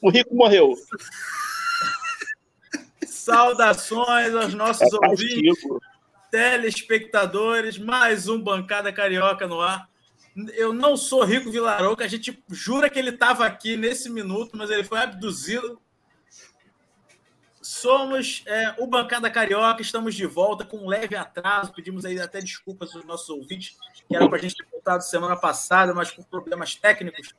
O rico morreu. Saudações aos nossos é ouvintes, telespectadores, mais um Bancada Carioca no ar. Eu não sou Rico Vilarouca, a gente jura que ele estava aqui nesse minuto, mas ele foi abduzido. Somos é, o Bancada Carioca, estamos de volta com um leve atraso. Pedimos aí até desculpas aos nossos ouvintes, que era para a gente ter voltado semana passada, mas por problemas técnicos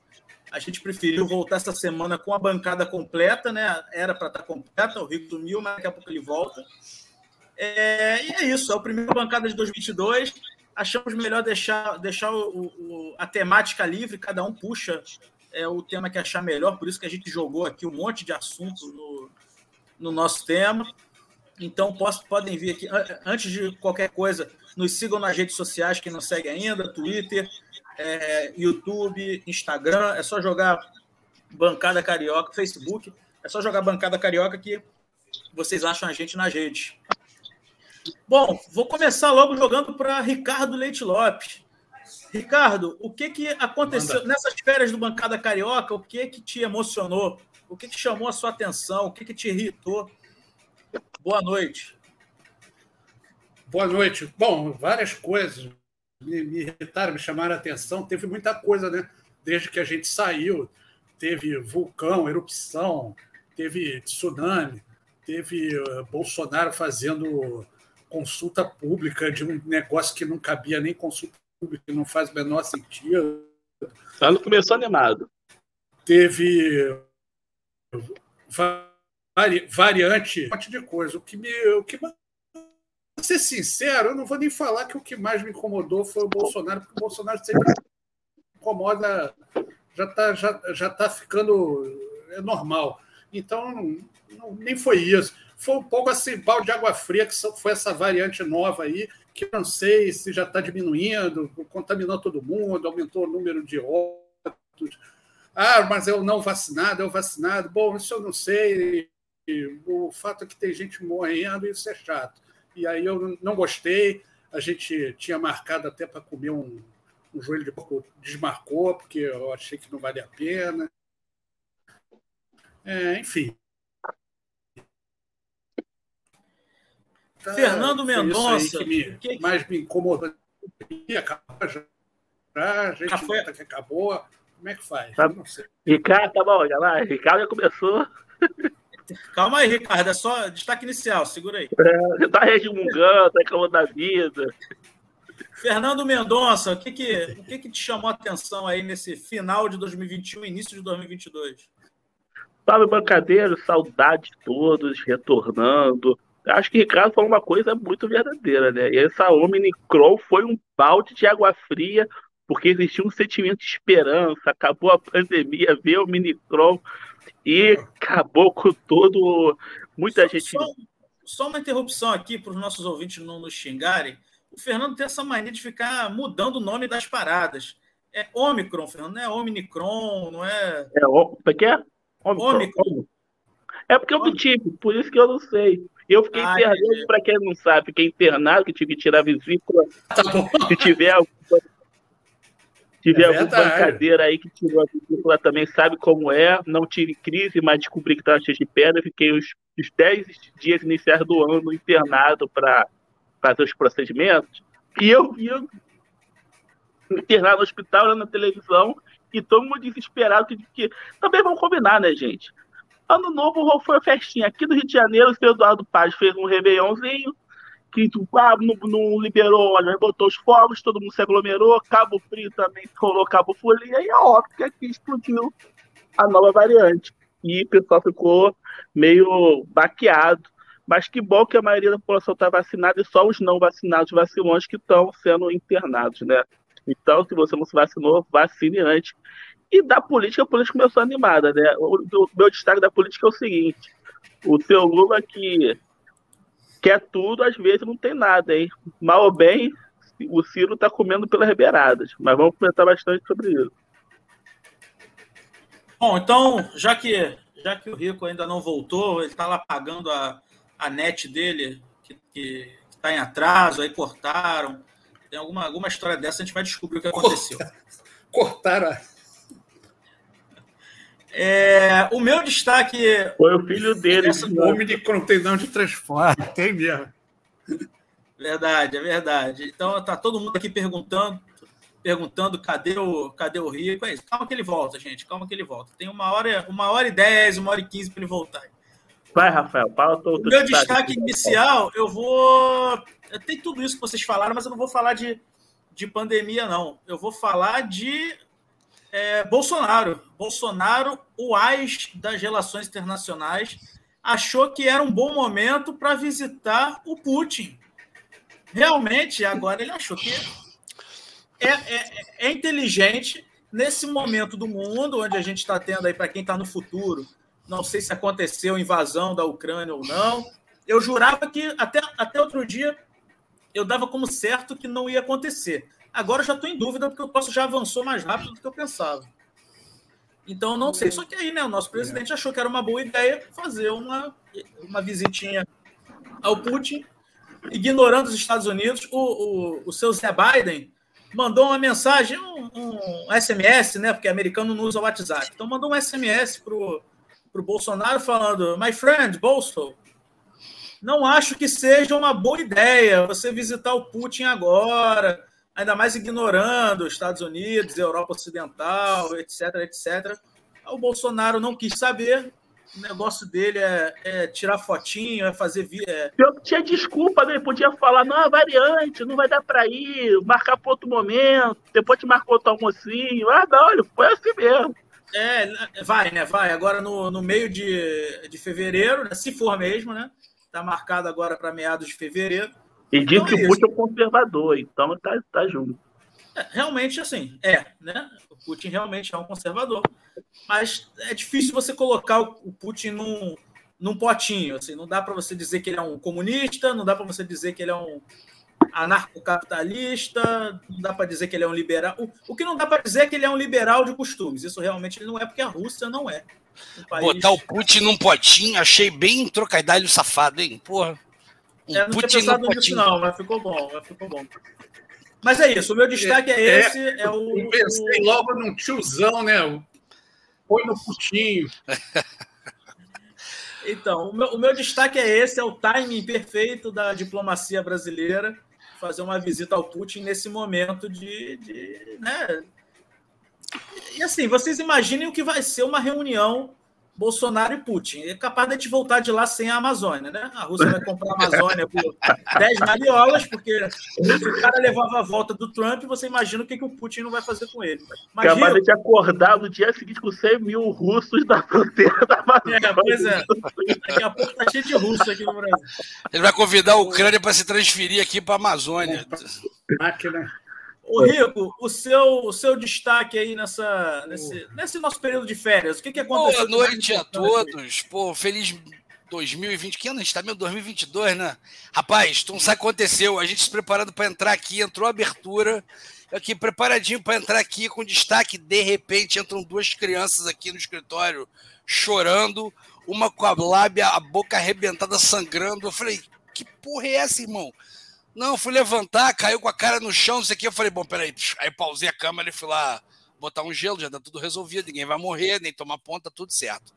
a gente preferiu voltar essa semana com a bancada completa, né? Era para estar tá completa, o Rico sumiu, mas daqui a pouco ele volta. É, e é isso, é o primeiro bancada de 2022. Achamos melhor deixar, deixar o, o, a temática livre, cada um puxa é, o tema que achar melhor, por isso que a gente jogou aqui um monte de assuntos no, no nosso tema. Então, posso, podem vir aqui. Antes de qualquer coisa, nos sigam nas redes sociais, quem não segue ainda, Twitter, é, YouTube, Instagram, é só jogar Bancada Carioca, Facebook, é só jogar Bancada Carioca que vocês acham a gente nas redes. Bom, vou começar logo jogando para Ricardo Leite Lopes. Ricardo, o que, que aconteceu Manda. nessas férias do Bancada Carioca? O que que te emocionou? O que, que chamou a sua atenção? O que, que te irritou? Boa noite. Boa noite. Bom, várias coisas me, me irritaram, me chamaram a atenção. Teve muita coisa, né? Desde que a gente saiu, teve vulcão, erupção, teve tsunami, teve uh, Bolsonaro fazendo consulta pública de um negócio que não cabia nem consulta pública, que não faz o menor sentido. Tá, não começou animado. Teve vari, variante, um monte de coisa. O que me, o que ser sincero, eu não vou nem falar que o que mais me incomodou foi o Bolsonaro, porque o Bolsonaro sempre incomoda, já está já, já tá ficando é normal. Então, não, não, nem foi isso. Foi um pouco assim, balde de água fria, que foi essa variante nova aí, que não sei se já está diminuindo, contaminou todo mundo, aumentou o número de óbitos. Ah, mas eu não vacinado, eu vacinado. Bom, isso eu não sei. O fato é que tem gente morrendo, isso é chato. E aí eu não gostei. A gente tinha marcado até para comer um, um joelho de porco, desmarcou, porque eu achei que não valia a pena. É, enfim. Tá, Fernando Mendonça. que, me, que mais me incomodou. Acabou já. A gente foi... que acabou. Como é que faz? Tá, Ricardo, tá bom, já vai. Ricardo já começou. Calma aí, Ricardo, é só destaque inicial, segura aí. É, tá resmungando, tá reclamando da vida. Fernando Mendonça, o que que, o que que te chamou a atenção aí nesse final de 2021, início de 2022? Salve, bancadeiro, saudade de todos, retornando. Acho que Ricardo falou uma coisa muito verdadeira, né? E essa Omnicron foi um balde de água fria, porque existia um sentimento de esperança, acabou a pandemia, veio o Omnicron, e acabou com todo. Muita só, gente. Só, só, uma interrupção aqui para os nossos ouvintes não nos xingarem. O Fernando tem essa mania de ficar mudando o nome das paradas. É Omicron, Fernando, não é Omnicron, não é. É o é que é? Omicron. Omicron. É porque eu tive, por isso que eu não sei. Eu fiquei ah, internado, para quem não sabe, fiquei internado, que tive que tirar a vesícula. Tá se tiver tiver é alguma bancadeira aí que tirou a película também sabe como é. Não tive crise, mas descobri que estava cheio de pedra. Fiquei os, os 10 dias iniciais do ano internado para fazer os procedimentos. E eu via internado no hospital, na televisão, e todo mundo desesperado. Que, que também vamos combinar, né, gente? Ano novo foi uma festinha. Aqui no Rio de Janeiro, o senhor Eduardo Paz fez um réveillonzinho que ah, não, não, liberou, olha, botou os fogos, todo mundo se aglomerou, Cabo Frio também rolou Cabo Folia, e é óbvio que explodiu a nova variante. E o pessoal ficou meio baqueado. Mas que bom que a maioria da população está vacinada e só os não vacinados, vacilões, que estão sendo internados, né? Então, se você não se vacinou, vacine antes. E da política, a política começou animada, né? O, o meu destaque da política é o seguinte: o seu Lula que quer tudo, às vezes não tem nada, hein? Mal ou bem, o Ciro está comendo pelas beiradas. Mas vamos comentar bastante sobre isso. Bom, então, já que, já que o Rico ainda não voltou, ele está lá pagando a, a net dele, que está em atraso, aí cortaram. Tem alguma, alguma história dessa, a gente vai descobrir o que aconteceu. Cortaram. É, o meu destaque. Foi o filho dele. Esse homem de contenão de transporte, tem mesmo. Verdade, é verdade. Então tá todo mundo aqui perguntando, perguntando cadê o, cadê o Rico. É isso. Calma que ele volta, gente. Calma que ele volta. Tem uma hora, uma hora e dez, uma hora e quinze para ele voltar. Vai, Rafael, fala o Meu destaque, destaque inicial, eu vou. Tem tudo isso que vocês falaram, mas eu não vou falar de, de pandemia, não. Eu vou falar de é, Bolsonaro. Bolsonaro, o AIS das relações internacionais, achou que era um bom momento para visitar o Putin realmente agora ele achou que é, é, é inteligente nesse momento do mundo onde a gente está tendo aí para quem está no futuro. Não sei se aconteceu invasão da Ucrânia ou não. Eu jurava que até, até outro dia eu dava como certo que não ia acontecer. Agora eu já estou em dúvida porque o posso já avançou mais rápido do que eu pensava. Então não sei. Só que aí, né, o nosso presidente achou que era uma boa ideia fazer uma, uma visitinha ao Putin ignorando os Estados Unidos, o, o, o seu Zé Biden mandou uma mensagem, um, um, SMS, né? Porque americano não usa o WhatsApp. Então mandou um SMS para o Bolsonaro falando: My friend, Bolso, não acho que seja uma boa ideia você visitar o Putin agora, ainda mais ignorando os Estados Unidos, Europa Ocidental, etc, etc. O Bolsonaro não quis saber, o negócio dele é, é tirar fotinho, é fazer. É... Eu tinha desculpa, né? Ele podia falar, não, é variante, não vai dar para ir, marcar para outro momento, depois te marcou outro almocinho. Ah, não, ele foi assim mesmo. É, vai, né? Vai. Agora no, no meio de, de fevereiro, né? se for mesmo, né? Tá marcado agora para meados de fevereiro. E diz então, que é o Putin é um conservador, então tá, tá junto. É, realmente, assim, é, né? O Putin realmente é um conservador. Mas é difícil você colocar o Putin num, num potinho. Assim, não dá para você dizer que ele é um comunista, não dá para você dizer que ele é um anarcocapitalista, não dá para dizer que ele é um liberal. O, o que não dá para dizer é que ele é um liberal de costumes. Isso realmente ele não é, porque a Rússia não é. Um país... Botar o Putin num potinho, achei bem trocadilho safado, hein? Porra. Um é, não tinha pensado nisso, não, mas ficou bom, mas ficou bom. Mas é isso, o meu destaque é, é esse. É, é o, eu pensei logo num tiozão, né? Põe no putinho. então, o meu, o meu destaque é esse: é o timing perfeito da diplomacia brasileira fazer uma visita ao Putin nesse momento de, de né? E assim, vocês imaginem o que vai ser uma reunião Bolsonaro e Putin. É capaz de a gente voltar de lá sem a Amazônia, né? A Rússia vai comprar a Amazônia por 10 mariolas, porque se o cara levava a volta do Trump, você imagina o que, que o Putin não vai fazer com ele. Imagina... Capaz de acordar no dia seguinte com 100 mil russos da fronteira da Amazônia. É, pois é. Daqui a pouco tá cheio de russos aqui no Brasil. Ele vai convidar a Ucrânia para se transferir aqui para a Amazônia. Máquina. Ô, Rico, o seu, o seu destaque aí nessa, nesse, nesse nosso período de férias, o que, que aconteceu? Boa noite a todos. Pô, feliz 2020. Que ano a gente está? Meu 2022, né? Rapaz, tu não sabe o que aconteceu. A gente se preparando para entrar aqui, entrou a abertura. Aqui, preparadinho para entrar aqui com destaque. De repente, entram duas crianças aqui no escritório chorando, uma com a lábia, a boca arrebentada, sangrando. Eu falei, que porra é essa, irmão? Não, fui levantar, caiu com a cara no chão, isso aqui. Eu falei, bom, peraí. Aí pausei a câmera e fui lá botar um gelo, já tá tudo resolvido, ninguém vai morrer, nem tomar ponta, tudo certo.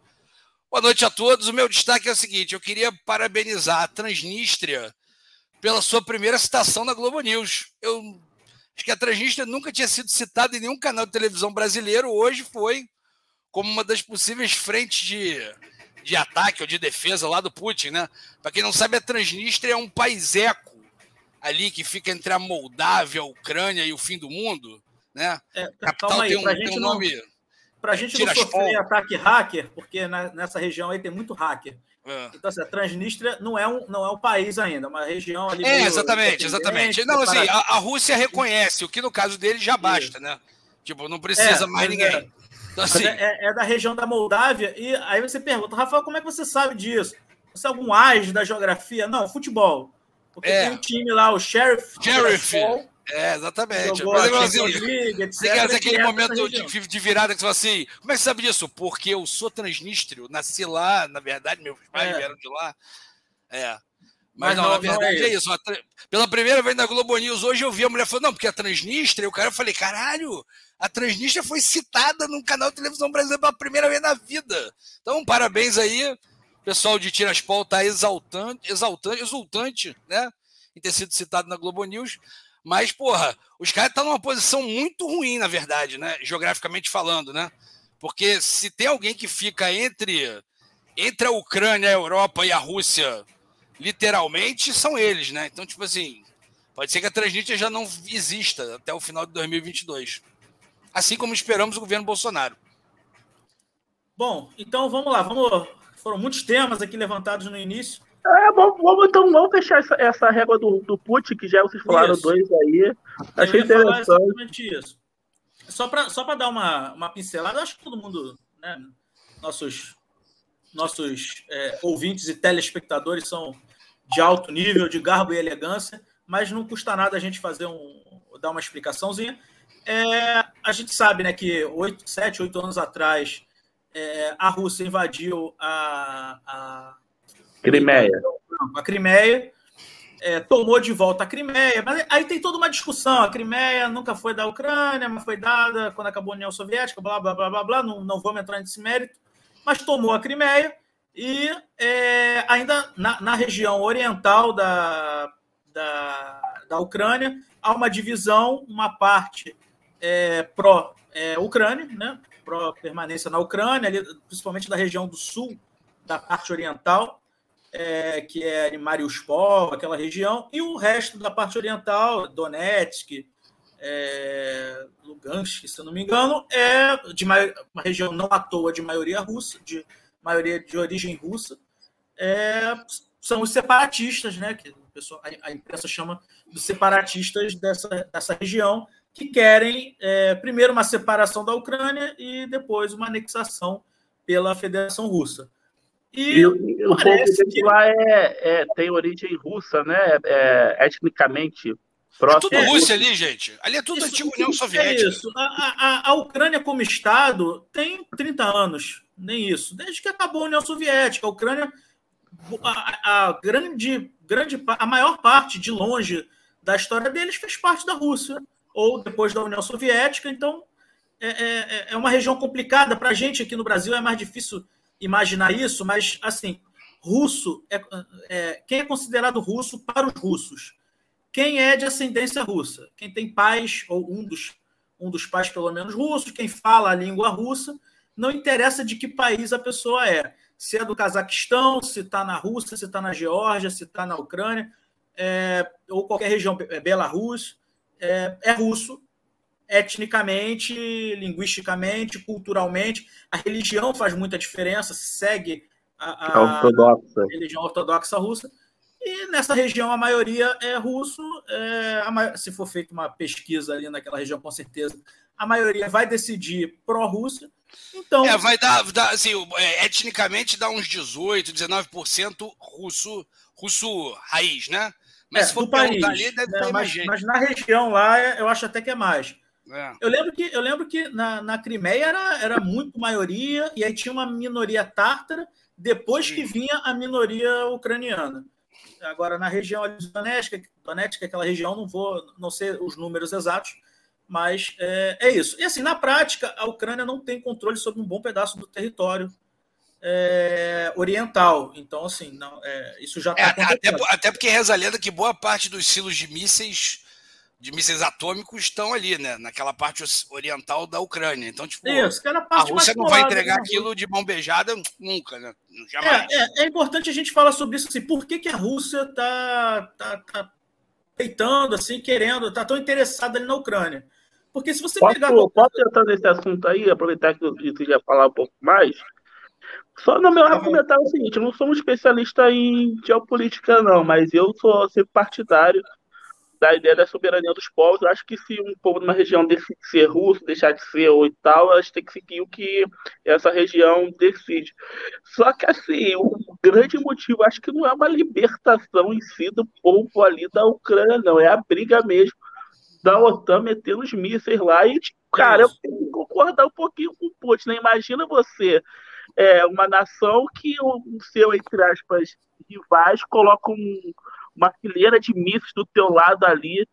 Boa noite a todos. O meu destaque é o seguinte: eu queria parabenizar a Transnistria pela sua primeira citação na Globo News. Eu acho que a Transnistria nunca tinha sido citada em nenhum canal de televisão brasileiro, hoje foi como uma das possíveis frentes de, de ataque ou de defesa lá do Putin, né? Para quem não sabe, a Transnistria é um paiseco ali que fica entre a Moldávia, a Ucrânia e o fim do mundo, né? É, capital aí, tem um, tem um nome. Para a gente não sofrer ataque hacker, porque na, nessa região aí tem muito hacker. É. Então, assim, a Transnistria não é, um, não é um país ainda, é uma região ali. É, exatamente, exatamente. Não, assim, a, a, Rússia reconhece, o que no caso dele já basta, né? Tipo, não precisa é, mais ninguém. É. Então, assim... é, é, da região da Moldávia, e aí você pergunta, Rafael, como é que você sabe disso? Você é algum AIS da geografia? Não, futebol. Porque é. tem um time lá, o Sheriff. Sheriff. É, exatamente. Mas, assim, League, etc, você quer aquele momento de, de, virada que você fala assim: como é que você sabe disso? Porque eu sou transnistrio, nasci lá, na verdade, meus pais é. vieram de lá. É. Mas, mas não, não, na verdade não é, isso. é, isso. Pela primeira vez na Globo News hoje eu vi a mulher falando, não, porque a Transnistria, o cara eu falei, caralho, a Transnistria foi citada num canal de televisão brasileira pela primeira vez na vida. Então, parabéns aí. O pessoal de Tiraspol tá exaltante, exaltante, exultante, né? Em ter sido citado na Globo News. Mas, porra, os caras estão numa posição muito ruim, na verdade, né? Geograficamente falando, né? Porque se tem alguém que fica entre, entre a Ucrânia, a Europa e a Rússia, literalmente, são eles, né? Então, tipo assim, pode ser que a Transnistria já não exista até o final de 2022. Assim como esperamos o governo Bolsonaro. Bom, então vamos lá. Vamos... Foram muitos temas aqui levantados no início. É, vamos, vamos, então vamos fechar essa, essa régua do, do put, que já vocês falaram isso. dois aí. Achei interessante. exatamente isso. Só para só dar uma, uma pincelada, acho que todo mundo, né, nossos, nossos é, ouvintes e telespectadores são de alto nível, de garbo e elegância, mas não custa nada a gente fazer um, dar uma explicaçãozinha. É, a gente sabe né, que oito, sete, oito anos atrás é, a Rússia invadiu a, a Crimeia. A Crimeia. É, tomou de volta a Crimeia, mas aí tem toda uma discussão. A Crimeia nunca foi da Ucrânia, mas foi dada quando acabou a União Soviética, blá, blá, blá, blá, blá. Não, não vamos entrar nesse mérito, mas tomou a Crimeia e é, ainda na, na, região oriental da, da, da, Ucrânia há uma divisão, uma parte é, pró-Ucrânia, é, né? Pró-permanência na Ucrânia, ali, principalmente da região do sul, da parte oriental, é, que é Mariupol, aquela região, e o resto da parte oriental, Donetsk, é, Lugansk, se não me engano, é de uma região não à toa de maioria russa, de maioria de origem russa, é, são os separatistas, né, que a, a imprensa chama de separatistas dessa, dessa região, que querem é, primeiro uma separação da Ucrânia e depois uma anexação pela Federação Russa. E, e o povo que... lá é, é, tem origem russa, né? É, etnicamente próximo. É tudo Rússia ali, gente. Ali é tudo isso, antiga União Soviética. É isso. A, a, a, Ucrânia, como Estado, tem 30 anos, nem isso. Desde que acabou a União Soviética. A Ucrânia, a, a grande, grande, a maior parte, de longe, da história deles fez parte da Rússia, ou depois da União Soviética. Então, é, é, é uma região complicada. Para a gente aqui no Brasil é mais difícil imaginar isso, mas assim, russo é, é, quem é considerado russo para os russos? Quem é de ascendência russa? Quem tem pais ou um dos um dos pais pelo menos russos, quem fala a língua russa, não interessa de que país a pessoa é. Se é do Cazaquistão, se está na Rússia, se está na Geórgia, se está na Ucrânia, é, ou qualquer região, é Belarus, é, é russo, etnicamente, linguisticamente, culturalmente. A religião faz muita diferença, se segue a, a, a religião ortodoxa russa. E nessa região a maioria é russo. É, a, se for feita uma pesquisa ali naquela região, com certeza, a maioria vai decidir pró-Rússia. Então, é, vai dar, dar assim, é, etnicamente dá uns 18, 19% russo, russo raiz, né? Mas é, se for país, ali, deve né, mas, mas, na região lá, eu acho até que é mais. É. Eu lembro que, eu lembro que na, na Crimeia era, era muito maioria, e aí tinha uma minoria tártara, depois Sim. que vinha a minoria ucraniana. Agora, na região ali de Donetsk, Donetsk, aquela região, não vou, não sei os números exatos, mas é, é, isso. E assim, na prática, a Ucrânia não tem controle sobre um bom pedaço do território é, oriental. Então, assim, não, é, isso já está. É, até, até, porque reza a lenda que boa parte dos silos de mísseis de mísseis atômicos estão ali, né? Naquela parte oriental da Ucrânia. Então, tipo, Isso, a Rússia não vai entregar né? aquilo de mão beijada nunca, né? Jamais. É, é, é, importante a gente falar sobre isso, assim, por que, que a Rússia tá, tá, tá peitando, assim, querendo, tá tão interessada ali na Ucrânia? Porque se você posso, pegar... Posso entrar nesse assunto aí, aproveitar que você já falar um pouco mais? Só no meu argumentar é o seguinte, eu não sou um especialista em geopolítica, não, mas eu sou sempre partidário da ideia da soberania dos povos. Eu acho que se um povo de uma região decide ser russo, deixar de ser ou e tal, elas têm que seguir o que essa região decide. Só que, assim, o grande motivo, acho que não é uma libertação em si do povo ali da Ucrânia, não. É a briga mesmo da OTAN metendo os mísseis lá. E, cara, eu tenho que concordar um pouquinho com o Putin, né? Imagina você, é, uma nação que o seu, entre aspas, rivais, coloca um, uma fileira de mísseis do teu lado ali,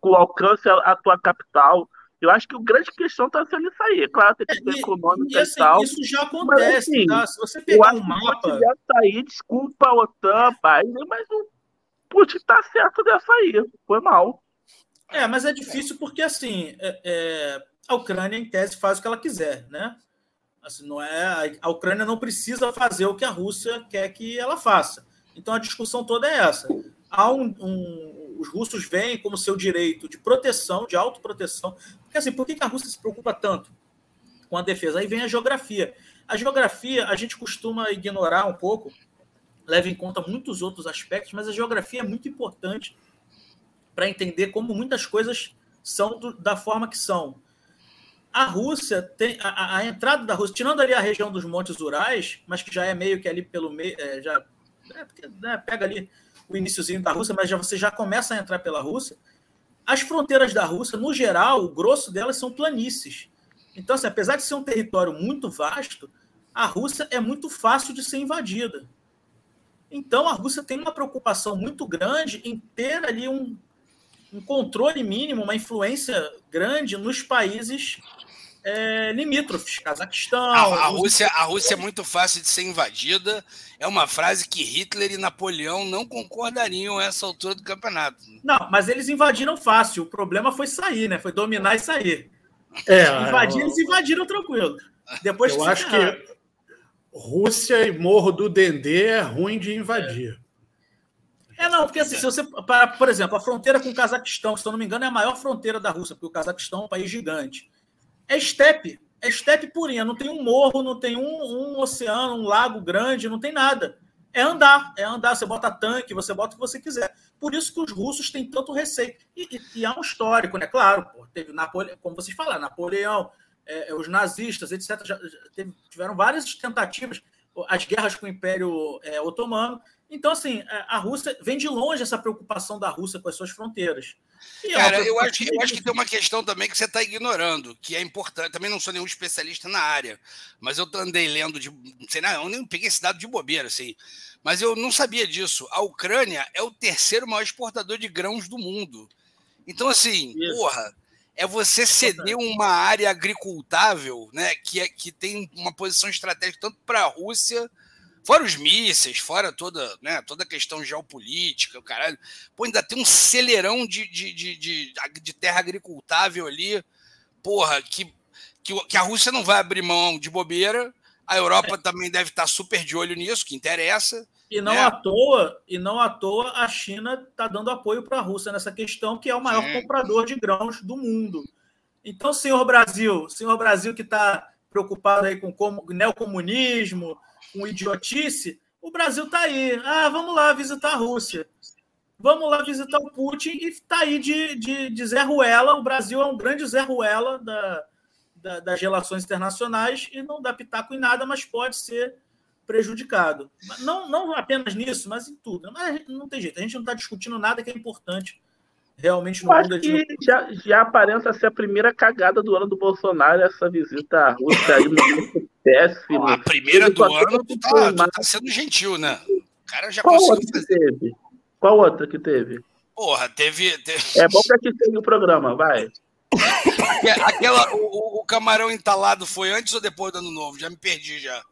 com alcance à, à tua capital. Eu acho que o grande questão está sendo isso aí. Claro, tem questão é, econômica e, assim, e tal. Isso já acontece, mas, assim, tá? Se você pegar um mapa. Se aí, desculpa a OTAN, pai, mas o Putin tá certo dessa aí. Foi mal. É, mas é difícil porque, assim, é, é, a Ucrânia, em tese, faz o que ela quiser, né? Assim, não é, a Ucrânia não precisa fazer o que a Rússia quer que ela faça. Então a discussão toda é essa. Há um, um, os russos veem como seu direito de proteção, de autoproteção. Porque assim, por que a Rússia se preocupa tanto com a defesa? Aí vem a geografia. A geografia a gente costuma ignorar um pouco, leva em conta muitos outros aspectos, mas a geografia é muito importante para entender como muitas coisas são do, da forma que são a Rússia tem a, a, entrada da Rússia, tirando ali a região dos Montes Urais, mas que já é meio que ali pelo meio, é, já é, porque, né, pega ali o iníciozinho da Rússia, mas já você já começa a entrar pela Rússia. As fronteiras da Rússia, no geral, o grosso delas são planícies. Então, assim, apesar de ser um território muito vasto, a Rússia é muito fácil de ser invadida. Então, a Rússia tem uma preocupação muito grande em ter ali um, um controle mínimo, uma influência grande nos países é, limítrofes, Cazaquistão. A, a, Rússia, a Rússia é muito fácil de ser invadida. É uma frase que Hitler e Napoleão não concordariam a essa altura do campeonato. Não, mas eles invadiram fácil. O problema foi sair, né? Foi dominar e sair. É, Invadir, eu... eles invadiram tranquilo. Depois eu acho que Rússia e Morro do Dendê é ruim de invadir. É, não, porque assim, se você. Para, por exemplo, a fronteira com o Cazaquistão, se eu não me engano, é a maior fronteira da Rússia, porque o Cazaquistão é um país gigante é estepe. É estepe purinha. Não tem um morro, não tem um, um oceano, um lago grande, não tem nada. É andar, é andar. Você bota tanque, você bota o que você quiser. Por isso que os russos têm tanto receio. E, e, e há um histórico, né? Claro, pô, teve Napoleão, como vocês falaram, Napoleão, é, é os nazistas, etc. Já, já teve, tiveram várias tentativas, as guerras com o Império é, Otomano. Então, assim, é, a Rússia vem de longe essa preocupação da Rússia com as suas fronteiras. É Cara, eu acho, eu acho que tem uma questão também que você está ignorando, que é importante. Também não sou nenhum especialista na área, mas eu andei lendo de. Não sei, não, eu nem peguei esse dado de bobeira, assim. Mas eu não sabia disso. A Ucrânia é o terceiro maior exportador de grãos do mundo. Então, assim, Isso. porra, é você ceder uma área agricultável, né, que, é, que tem uma posição estratégica tanto para a Rússia Fora os mísseis, fora toda, né, toda a questão geopolítica, o caralho. Pô, ainda tem um celeirão de, de, de, de, de terra agricultável ali, porra, que, que, que, a Rússia não vai abrir mão de bobeira. A Europa é. também deve estar super de olho nisso, que interessa. E não né? à toa, e não à toa a China está dando apoio para a Rússia nessa questão, que é o maior Sim. comprador de grãos do mundo. Então, senhor Brasil, senhor Brasil que está preocupado aí com como, neocomunismo, com idiotice, o Brasil está aí. Ah, vamos lá visitar a Rússia. Vamos lá visitar o Putin e está aí de, de, de Zé Ruela. O Brasil é um grande Zé Ruela da, da, das relações internacionais e não dá pitaco em nada, mas pode ser prejudicado. Não, não apenas nisso, mas em tudo. Mas não tem jeito. A gente não está discutindo nada que é importante realmente no mundo. Acho que já, já aparenta ser a primeira cagada do ano do Bolsonaro essa visita à Rússia aí no péssimo. A primeira do ano tá, tá, sendo gentil, né? O cara já Qual conseguiu fazer. Teve? Qual outra que teve? Porra, teve. teve... É bom que gente tenha o programa, vai. Aquela, o, o, camarão entalado foi antes ou depois do ano novo? Já me perdi já.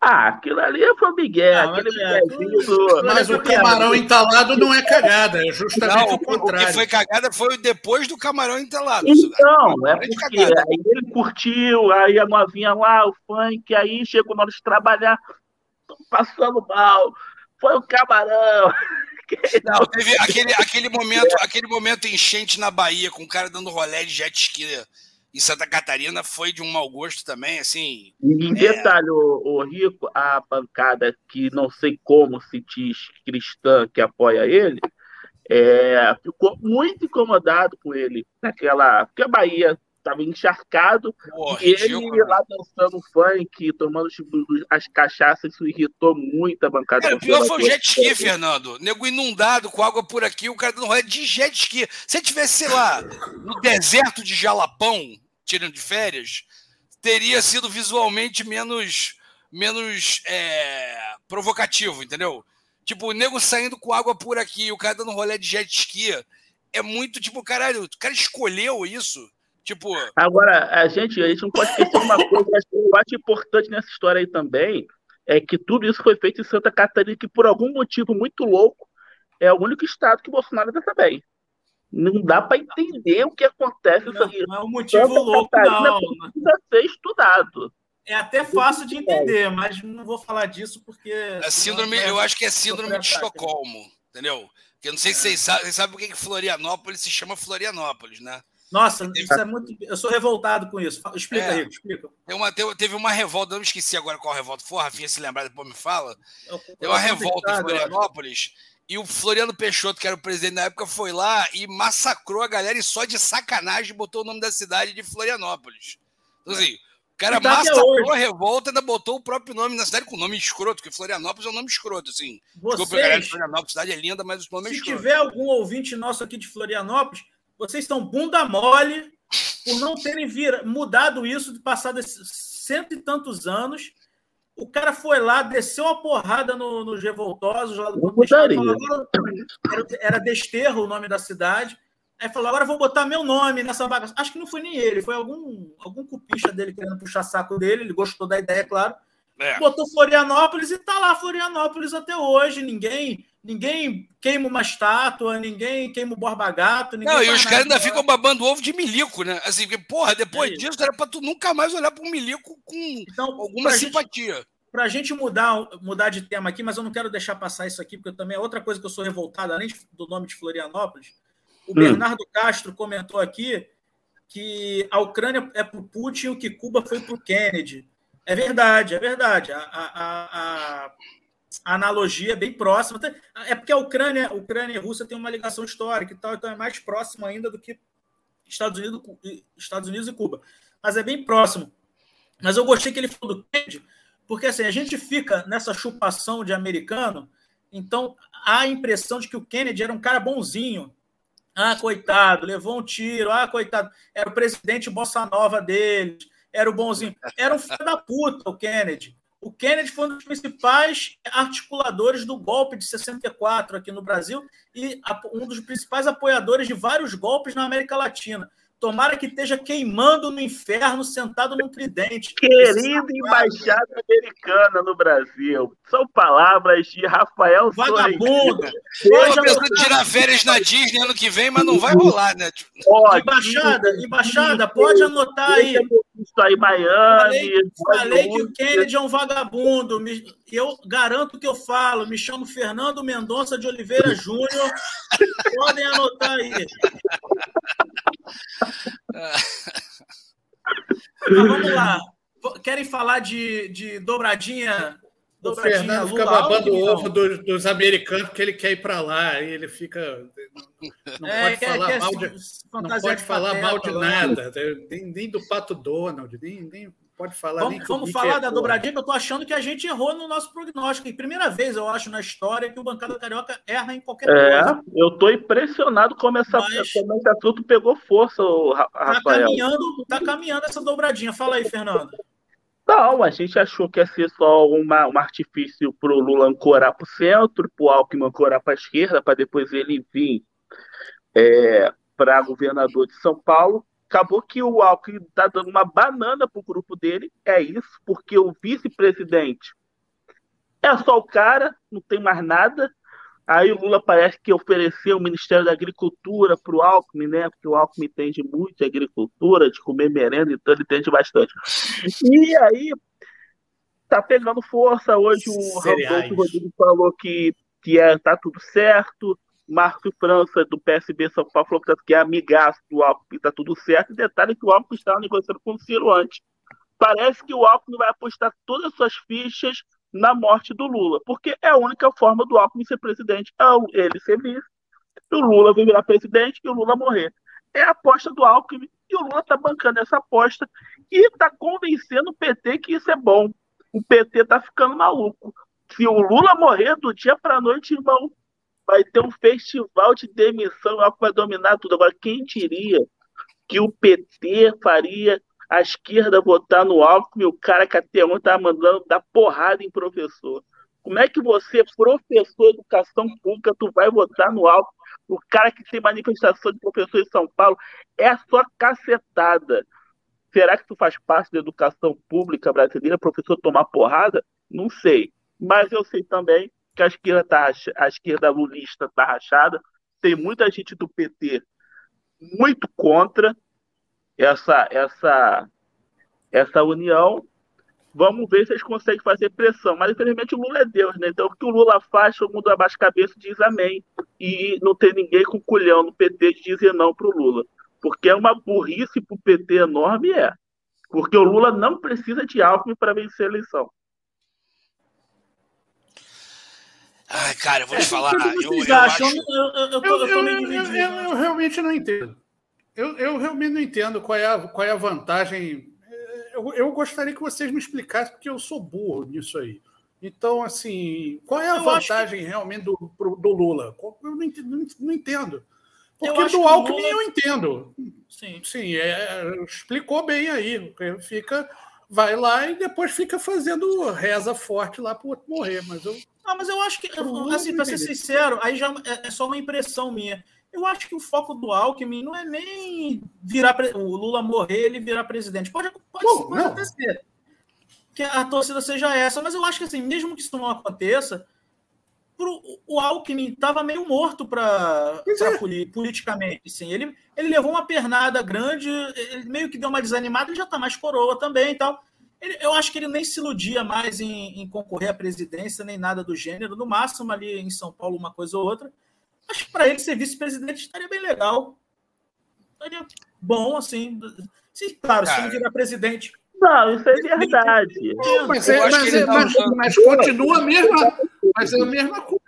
Ah, aquilo ali foi o Miguel, não, aquele é, do... Mas o camarão entalado não é cagada, é justamente não, o contrário. O que foi cagada foi depois do camarão entalado. Então, é porque aí ele curtiu, aí a novinha lá, o funk, aí chegou na hora de trabalhar, passando mal, foi o camarão. Não, teve aquele, aquele, momento, aquele momento enchente na Bahia, com o cara dando rolé de jet ski em Santa Catarina foi de um mau gosto também, assim. E em é... detalhe, o, o, Rico, a bancada que não sei como se diz cristã que apoia ele, é, ficou muito incomodado com ele naquela. Porque a Bahia estava encharcado Porra, e ele lá dançando funk, tomando tipo, as cachaças, isso irritou muito a bancada. Cara, o pior foi o jet ski, Fernando. Nego inundado com água por aqui, o cara dando rolê de jet ski. Se tivesse, sei lá, no deserto de Jalapão, tirando de férias, teria sido visualmente menos menos é, provocativo, entendeu? Tipo, o nego saindo com água por aqui, o cara dando rolê de jet ski. É muito tipo, caralho, o cara escolheu isso. Tipo. Agora, a gente, a gente não pode esquecer uma coisa que eu acho importante nessa história aí também. É que tudo isso foi feito em Santa Catarina, que por algum motivo muito louco, é o único estado que Bolsonaro está bem. Não dá para entender o que acontece. Não, não é um motivo Santa louco, Catarina não. Precisa ser estudado. É até fácil de entender, mas não vou falar disso porque. É síndrome, eu acho que é síndrome de Estocolmo, entendeu? Porque eu não sei é. se vocês sabem, vocês sabem por que Florianópolis se chama Florianópolis, né? Nossa, isso é muito. Eu sou revoltado com isso. Explica, é, Rico, explica. Tem uma, teve uma revolta, eu não esqueci agora qual revolta foi, Rafinha, se lembrar, depois me fala. Tem uma revolta em Florianópolis. E o Floriano Peixoto, que era o presidente na época, foi lá e massacrou a galera e só de sacanagem botou o nome da cidade de Florianópolis. Então, assim, o cara tá massacrou a revolta e ainda botou o próprio nome na cidade com nome escroto, porque Florianópolis é um nome escroto, assim. Vocês, Desculpa, galera de Florianópolis, cidade é linda, mas o nome é escroto. Se tiver algum ouvinte nosso aqui de Florianópolis, vocês estão bunda mole por não terem vir, mudado isso de passar desses cento e tantos anos. O cara foi lá, desceu a porrada nos no revoltosos lá do era, era Desterro o nome da cidade. Aí falou: agora vou botar meu nome nessa bagaça. Acho que não foi nem ele, foi algum, algum cupicha dele querendo puxar saco dele. Ele gostou da ideia, claro. É. Botou Florianópolis e tá lá Florianópolis até hoje. Ninguém ninguém queima uma estátua, ninguém queima o Borba Gato. Não, e os caras ainda ficam babando ovo de milico, né? Assim, porque, porra, depois é disso era pra tu nunca mais olhar para um milico com então, alguma simpatia. Para a gente mudar, mudar de tema aqui, mas eu não quero deixar passar isso aqui, porque também é outra coisa que eu sou revoltado, além do nome de Florianópolis. O hum. Bernardo Castro comentou aqui que a Ucrânia é para o Putin o que Cuba foi para o Kennedy. É verdade, é verdade. A, a, a, analogia é bem próxima. É porque a Ucrânia, a Ucrânia e a Rússia têm uma ligação histórica e tal, então é mais próximo ainda do que Estados Unidos, Estados Unidos e Cuba. Mas é bem próximo. Mas eu gostei que ele falou do Kennedy, porque assim, a gente fica nessa chupação de americano, então há a impressão de que o Kennedy era um cara bonzinho. Ah, coitado, levou um tiro. Ah, coitado, era o presidente Bossa Nova deles era o bonzinho. Era um filho da puta, o Kennedy. O Kennedy foi um dos principais articuladores do golpe de 64 aqui no Brasil e um dos principais apoiadores de vários golpes na América Latina. Tomara que esteja queimando no inferno, sentado num tridente. Querida embaixada americana no Brasil. São palavras de Rafael Vagabundo. Eu pensando em tirar férias na Disney ano que vem, mas não vai rolar, né? Pode. Embaixada, embaixada, pode anotar aí. Isso aí, Miami. Falei, falei que o Kennedy é um vagabundo. Eu garanto que eu falo. Me chamo Fernando Mendonça de Oliveira Júnior. Podem anotar aí. Mas vamos lá. Querem falar de, de dobradinha? dobradinha o Fernando fica babando o ovo dos, dos, americanos porque ele quer ir para lá e ele fica. Não, é, pode, falar quer mal de, não pode falar mal de nada, nem, nem do Pato Donald, nem, nem pode falar. Vamos, vamos falar da dobradinha, que eu tô achando que a gente errou no nosso prognóstico. E primeira vez, eu acho, na história que o Bancada Carioca erra em qualquer é, coisa. Eu tô impressionado como essa, Mas... como esse assunto pegou força, o tá Rafael. Tá caminhando, tá caminhando essa dobradinha. Fala aí, Fernando. Não, a gente achou que ia ser só uma, um artifício para o Lula ancorar para o centro, para o Alckmin ancorar para a esquerda, para depois ele vir é, para governador de São Paulo acabou que o Alckmin está dando uma banana para o grupo dele, é isso, porque o vice-presidente é só o cara, não tem mais nada. Aí o Lula parece que ofereceu o Ministério da Agricultura para o Alckmin, né? Porque o Alckmin entende muito de agricultura, de comer merenda, então ele entende bastante. E aí tá pegando força. Hoje o Rodolfo Rodrigues falou que, que é, tá tudo certo. Márcio França, do PSB São Paulo, falou que, tá, é amigaço do Alckmin, está tudo certo. E detalhe que o Alckmin estava negociando com o Ciro antes. Parece que o Alckmin vai apostar todas as suas fichas na morte do Lula, porque é a única forma do Alckmin ser presidente, é ele ser vice, o Lula virar presidente e o Lula morrer. É a aposta do Alckmin e o Lula está bancando essa aposta e está convencendo o PT que isso é bom. O PT está ficando maluco. Se o Lula morrer do dia para noite, irmão, vai ter um festival de demissão, algo vai dominar tudo. Agora, quem diria que o PT faria a esquerda votar no Alckmin, o cara que até ontem estava mandando dar porrada em professor. Como é que você, professor de educação pública, tu vai votar no Alckmin? O cara que tem manifestação de professor em São Paulo é sua cacetada. Será que tu faz parte da educação pública brasileira, professor tomar porrada? Não sei. Mas eu sei também que a esquerda, tá, a esquerda lulista está rachada. Tem muita gente do PT muito contra essa, essa, essa união. Vamos ver se eles conseguem fazer pressão. Mas, infelizmente, o Lula é Deus, né? Então, o que o Lula faz, todo mundo abaixa a cabeça e diz amém. E não tem ninguém com culhão no PT de dizer não para o Lula. Porque é uma burrice para o PT enorme, é. Porque o Lula não precisa de Alckmin para vencer a eleição. Ai, cara, eu vou te falar. Eu, eu, eu, eu, realmente não entendo. Eu, eu realmente não entendo qual é a, qual é a vantagem. Eu, eu gostaria que vocês me explicassem, porque eu sou burro nisso aí. Então, assim, qual é a vantagem que... realmente do, do Lula? Eu não entendo. Não entendo. Porque do Alckmin Lula... eu entendo. Sim, Sim é, explicou bem aí. Fica, vai lá e depois fica fazendo reza forte lá para o outro morrer. Mas eu. Ah, mas eu acho que, assim, para ser sincero, aí já é, é só uma impressão minha. Eu acho que o foco do Alckmin não é nem virar o Lula morrer ele virar presidente. Pode, pode, pode acontecer que a torcida seja essa, mas eu acho que assim, mesmo que isso não aconteça, pro, o Alckmin estava meio morto para é. politicamente. Sim. Ele, ele levou uma pernada grande, ele meio que deu uma desanimada, ele já está mais coroa também e tal. Ele, eu acho que ele nem se iludia mais em, em, concorrer à presidência, nem nada do gênero. No máximo, ali em São Paulo, uma coisa ou outra. Acho que para ele ser vice-presidente estaria bem legal. Estaria bom, assim. Sim, claro, Cara. se ele virar presidente. Não, isso é verdade. mas, é, mas, é, tá mas, mas, continua a mesma, mas é a mesma coisa.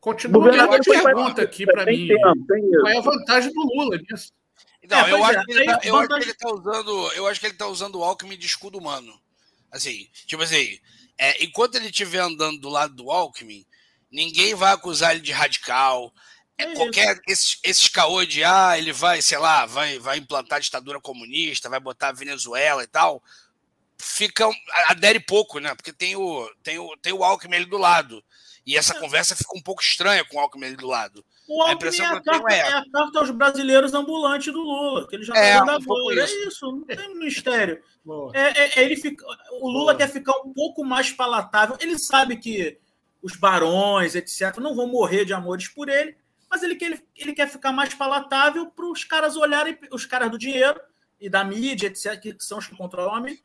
Continua a mesma pergunta aqui para mim. Qual é a vantagem do Lula nisso? Não, é, eu, acho é, que ele tá, eu acho que ele tá usando. Eu acho que ele tá usando o Alckmin de escudo humano. Assim, tipo assim, é, enquanto ele estiver andando do lado do Alckmin, ninguém vai acusar ele de radical. É, qualquer esses, esses caô de ah, ele vai, sei lá, vai, vai implantar a ditadura comunista, vai botar a Venezuela e tal, fica adere pouco, né? Porque tem o tem o tem o Alckmin ali do lado. E essa é. conversa fica um pouco estranha com o Alckmin ali do lado. O Alckmin a impressão é a, carta, é... é a carta aos brasileiros ambulantes do Lula, que ele já é, tá um É isso, não tem mistério. é, é, ele fica, o Lula Boa. quer ficar um pouco mais palatável. Ele sabe que os barões, etc., não vão morrer de amores por ele, mas ele, ele, ele quer ficar mais palatável para os caras olharem, os caras do dinheiro e da mídia, etc., que são os que controlam a mídia,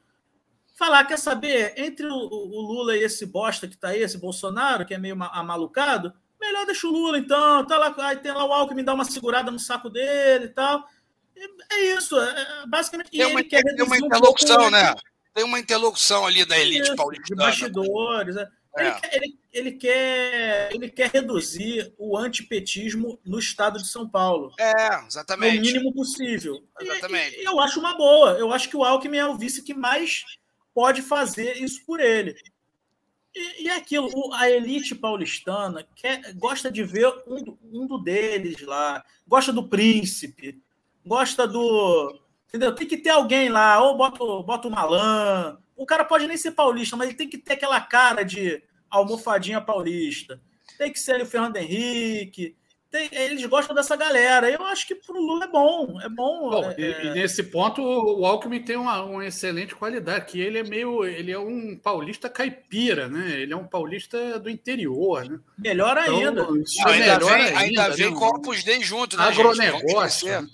falar, quer saber, entre o, o Lula e esse bosta que está aí, esse Bolsonaro, que é meio amalucado, melhor deixa o Lula, então. Tá lá, aí tem lá o Alckmin dá uma segurada no saco dele e tal. É isso, é, é basicamente. Tem uma, tem uma interlocução, um né? Tem uma interlocução ali da elite isso, paulistana. De bastidores. É. Ele, é. quer, ele, ele, quer, ele quer reduzir o antipetismo no estado de São Paulo. É, exatamente. O mínimo possível. Exatamente. E, e eu acho uma boa. Eu acho que o Alckmin é o vice que mais pode fazer isso por ele. E, e é aquilo, a elite paulistana quer, gosta de ver um, um deles lá, gosta do príncipe, gosta do. Entendeu? Tem que ter alguém lá, ou bota, bota o Malan. O cara pode nem ser paulista, mas ele tem que ter aquela cara de almofadinha paulista. Tem que ser o Fernando Henrique, tem, eles gostam dessa galera. Eu acho que para o Lula é bom. É bom. bom é... e, e, nesse ponto, o Alckmin tem uma, uma, excelente qualidade, que ele é meio. Ele é um paulista caipira, né? Ele é um paulista do interior, né? Melhor então, ainda. É ainda, vem, ainda, ainda vem né? com o Opus Dei junto, né? Agronegócio. Né?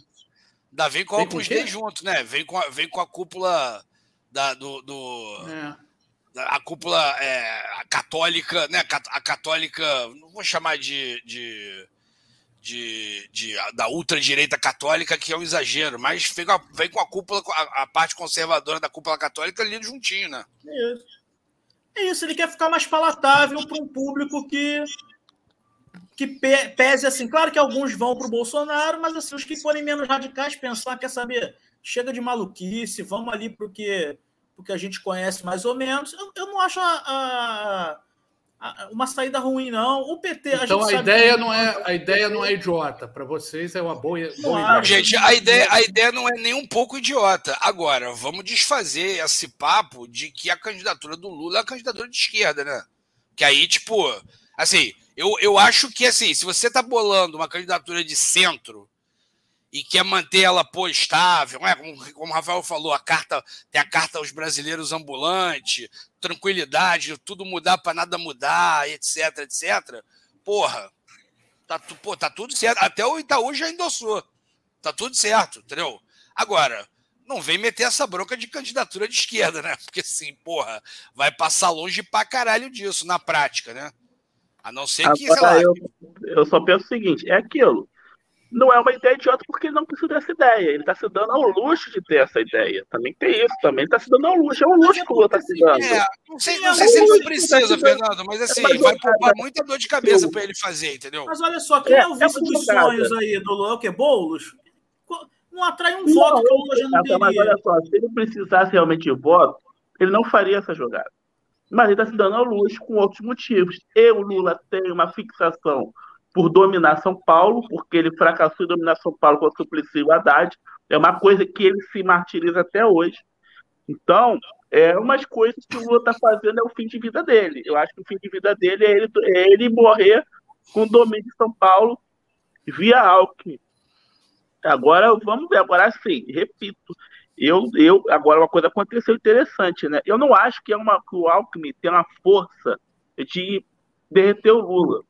Ainda vem com o Opus Dei junto, né? Vem com a, vem com a cúpula da, do. do... É a cúpula é, a católica, né? A católica, não vou chamar de, de de, de, da ultradireita católica, que é um exagero, mas vem com a, cúpula, a, a, parte conservadora da cúpula católica ali juntinho, né? É isso. É isso, ele quer ficar mais palatável para um público que que pese assim. Claro que alguns vão para o Bolsonaro, mas assim, os que forem menos radicais pensar, quer saber, chega de maluquice, vamos ali para o que, que a gente conhece mais ou menos. Eu, eu não acho a, a uma saída ruim, não. O PT. A então a ideia, não é, a ideia não é idiota. Para vocês é uma boa, boa ideia. Gente, a ideia, a ideia não é nem um pouco idiota. Agora, vamos desfazer esse papo de que a candidatura do Lula é a candidatura de esquerda, né? Que aí, tipo, assim, eu, eu acho que assim, se você tá bolando uma candidatura de centro e quer manter ela pô, estável, né? como, como o Rafael falou, a carta tem a carta aos brasileiros ambulante, tranquilidade, tudo mudar para nada mudar, etc, etc. Porra, tá, pô, tá tudo certo. Até o Itaú já endossou. Tá tudo certo, entendeu? Agora, não vem meter essa bronca de candidatura de esquerda, né? Porque assim, porra, vai passar longe pra caralho disso na prática, né? A não ser que, Agora, lá. Eu, eu só penso o seguinte: é aquilo não é uma ideia idiota porque ele não precisa dessa ideia. Ele está se dando ao luxo de ter essa ideia. Também tem isso, também. Está se dando ao luxo. É um luxo que o Lula está se dando. É, não sei, não sei se ele precisa, Fernando, mas assim, é vai poupar muita dor de cabeça para ele fazer, entendeu? Mas olha só, quem é, é o vice dos sonhos aí do Lula? O que? Boulos? Não atrai um não, voto que o Lula já não teria. Mas olha só, se ele precisasse realmente de voto, ele não faria essa jogada. Mas ele está se dando ao luxo com outros motivos. Eu, Lula, tenho uma fixação por dominar São Paulo, porque ele fracassou em dominar São Paulo com o Suplicy e o Haddad. É uma coisa que ele se martiriza até hoje. Então, é umas coisas que o Lula está fazendo é o fim de vida dele. Eu acho que o fim de vida dele é ele, é ele morrer com o domínio de São Paulo via Alckmin. Agora, vamos ver. Agora, sim, repito. Eu, eu, agora, uma coisa aconteceu interessante, né? Eu não acho que, é uma, que o Alckmin tem uma força de derreter o Lula.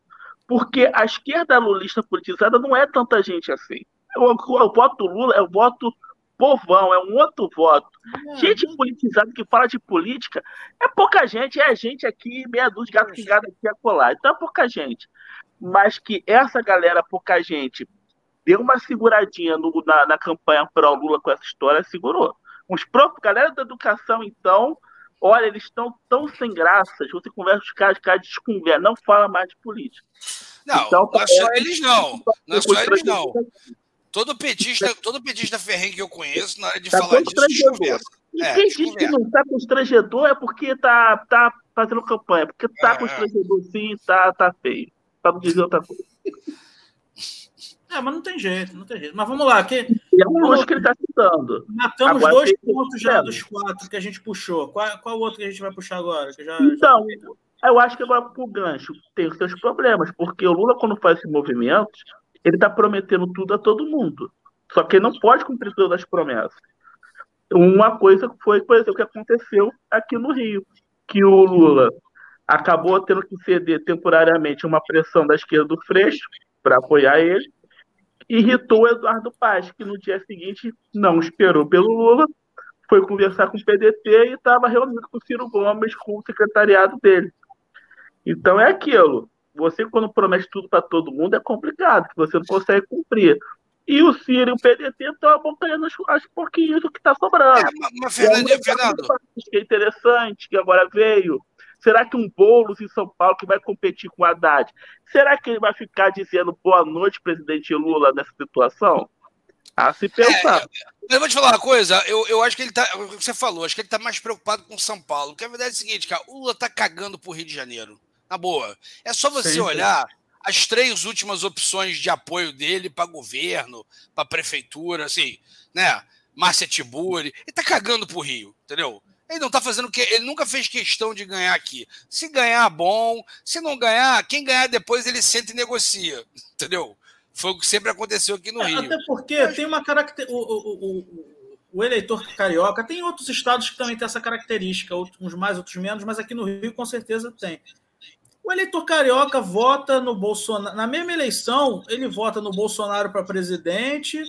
Porque a esquerda lulista politizada não é tanta gente assim. O, o, voto Lula é o voto povão, é um outro voto. É, gente politizada que fala de política é pouca gente, é gente aqui, meia dúzia de gato pingado aqui a colar. Então é pouca gente. Mas que essa galera, pouca gente, deu uma seguradinha no, na, na campanha para o Lula com essa história, segurou. Os próprios, galera da educação, então, Olha, eles estão tão sem graça. Você conversa com os caras, os caras desconversam, não fala mais de política. Não, então, não é só eles não. Não é só eles não. Todo petista, todo petista ferrenho que eu conheço, na hora de tá falar disso, desconversa. E é, quem diz que não está constrangedor é porque tá, tá fazendo campanha. Porque tá é, constrangedor sim, tá, tá feio. Para não dizer outra coisa. É, mas não tem jeito, não tem jeito. Mas vamos lá. Que, e é um que ele está citando. Matamos agora, dois pontos já dos quatro que a gente puxou. Qual, qual outro que a gente vai puxar agora? Já, então, já... eu acho que agora o gancho tem os seus problemas, porque o Lula, quando faz esse movimento, ele está prometendo tudo a todo mundo. Só que ele não pode cumprir todas as promessas. Uma coisa foi, por exemplo, o que aconteceu aqui no Rio, que o Lula acabou tendo que ceder temporariamente uma pressão da esquerda do Freixo para apoiar ele, irritou o Eduardo Paz, que no dia seguinte não esperou pelo Lula, foi conversar com o PDT e estava reunido com o Ciro Gomes, com o secretariado dele. Então é aquilo. Você, quando promete tudo para todo mundo, é complicado, que você não consegue cumprir. E o Ciro e o PDT estão abocanhando as pouquinhos do que está sobrando. É, mas, Fernando, Fernando. Que é interessante, que agora veio, Será que um Boulos em São Paulo que vai competir com o Haddad, será que ele vai ficar dizendo boa noite, presidente Lula, nessa situação? A se pensar. É, eu vou te falar uma coisa, eu, eu acho que ele tá. O que você falou, acho que ele tá mais preocupado com São Paulo. Porque a verdade é a seguinte, cara, o Lula tá cagando pro Rio de Janeiro. Na boa. É só você Sim, olhar as três últimas opções de apoio dele para governo, para prefeitura, assim, né? Márcia Tiburi. Ele tá cagando pro Rio, entendeu? Ele não tá fazendo que ele nunca fez questão de ganhar aqui. Se ganhar, bom. Se não ganhar, quem ganhar depois ele senta e negocia, entendeu? Foi o que sempre aconteceu aqui no é, Rio. Até porque Mas... tem uma característica. O, o, o, o, eleitor carioca tem outros estados que também tem essa característica, uns mais, outros menos, mas aqui no Rio com certeza tem. O eleitor carioca vota no Bolsonaro. Na mesma eleição, ele vota no Bolsonaro para presidente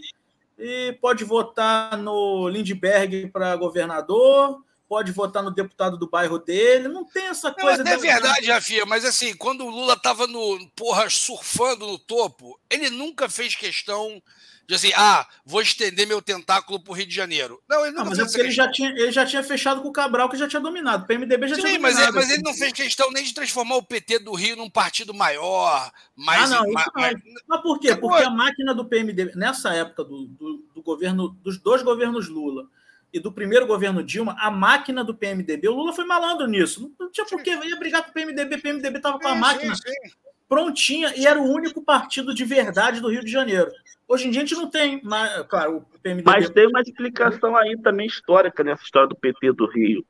e pode votar no Lindbergh para governador pode votar no deputado do bairro dele. Não tem essa coisa. Não, é verdade, Rafia, mas assim, quando o Lula estava no porra surfando no topo, ele nunca fez questão de assim, ah, vou estender meu tentáculo para o Rio de Janeiro. Não, ele não, mas é porque ele já, tinha, ele já tinha fechado com o Cabral, que já tinha dominado. O PMDB já Sim, tinha mas dominado. Ele, mas ele não fez questão nem de transformar o PT do Rio num partido maior, mais. Ah, não, isso mais, não. Mas por quê? Porque a máquina do PMDB, nessa época do, do, do governo, dos dois governos Lula, e do primeiro governo Dilma, a máquina do PMDB, o Lula foi malandro nisso. Não tinha por que ia brigar com o PMDB, o PMDB estava com a máquina sim, sim. prontinha e era o único partido de verdade do Rio de Janeiro. Hoje em dia a gente não tem, mas, claro, o PMDB. Mas tem uma explicação aí também histórica nessa história do PT do Rio.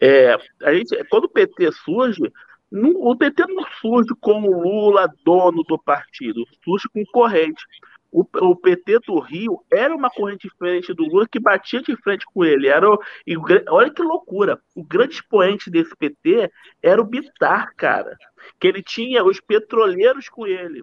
É, a gente, quando o PT surge, não, o PT não surge como Lula dono do partido, surge com corrente o, o, PT do Rio era uma corrente diferente do Lula que batia de frente com ele. Era o, e, olha que loucura. O grande expoente desse PT era o Bitar, cara. Que ele tinha os petroleiros com ele.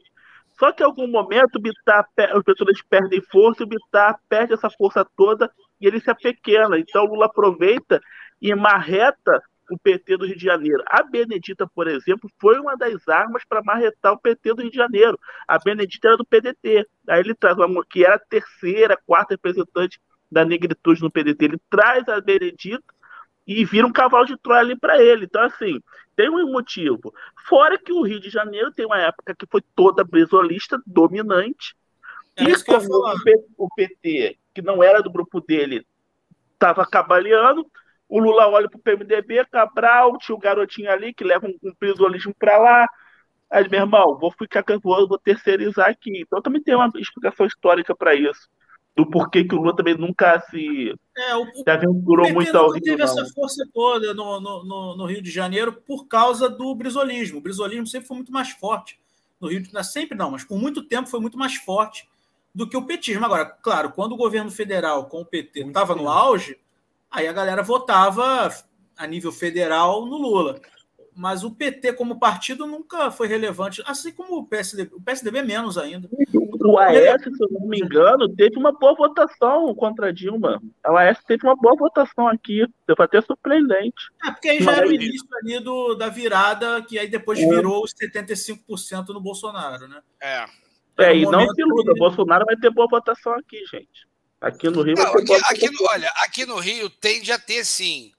Só que em algum momento o Bitar, os petroleiros perdem força, o Bitar perde essa força toda e ele se apequena. Então o Lula aproveita e marreta o PT do Rio de Janeiro. A Benedita, por exemplo, foi uma das armas para marretar o PT do Rio de Janeiro. A Benedita era do PDT. Aí ele traz uma que era a terceira, quarta representante da negritude no PDT. Ele traz a Benedita e vira um cavalo de Troia ali para ele. Então, assim, tem um motivo. Fora que o Rio de Janeiro tem uma época que foi toda brisolista, dominante. É e como o PT, que não era do grupo dele, estava cabaleando, o Lula olha para o PMDB, Cabral, tinha o garotinho ali que leva um, um prisolismo para lá. Aí, meu irmão, vou ficar vou, vou terceirizar aqui. Então também tem uma explicação histórica para isso. Do porquê que o Lula também nunca se, é, o, se aventurou muito ao Rio. teve não. essa força toda no, no, no, Rio de Janeiro por causa do brisolismo. O brisolismo sempre foi muito mais forte no Rio de Janeiro. Sempre não, mas por muito tempo foi muito mais forte do que o petismo. Agora, claro, quando o governo federal com o PT estava no auge, Aí a galera votava a nível federal no Lula. Mas o PT como partido nunca foi relevante, assim como o PSDB, o PSDB menos ainda. O AS, se eu não me engano, teve uma boa votação contra a Dilma. O AS teve uma boa votação aqui, foi até surpreendente. É, porque aí já era o início ali do, da virada, que aí depois é. virou os 75% no Bolsonaro, né? É. É, e não se iluda, que... Bolsonaro vai ter boa votação aqui, gente. Aqui no Rio. Não, aqui, aqui no, olha, aqui no Rio tende a ter sim.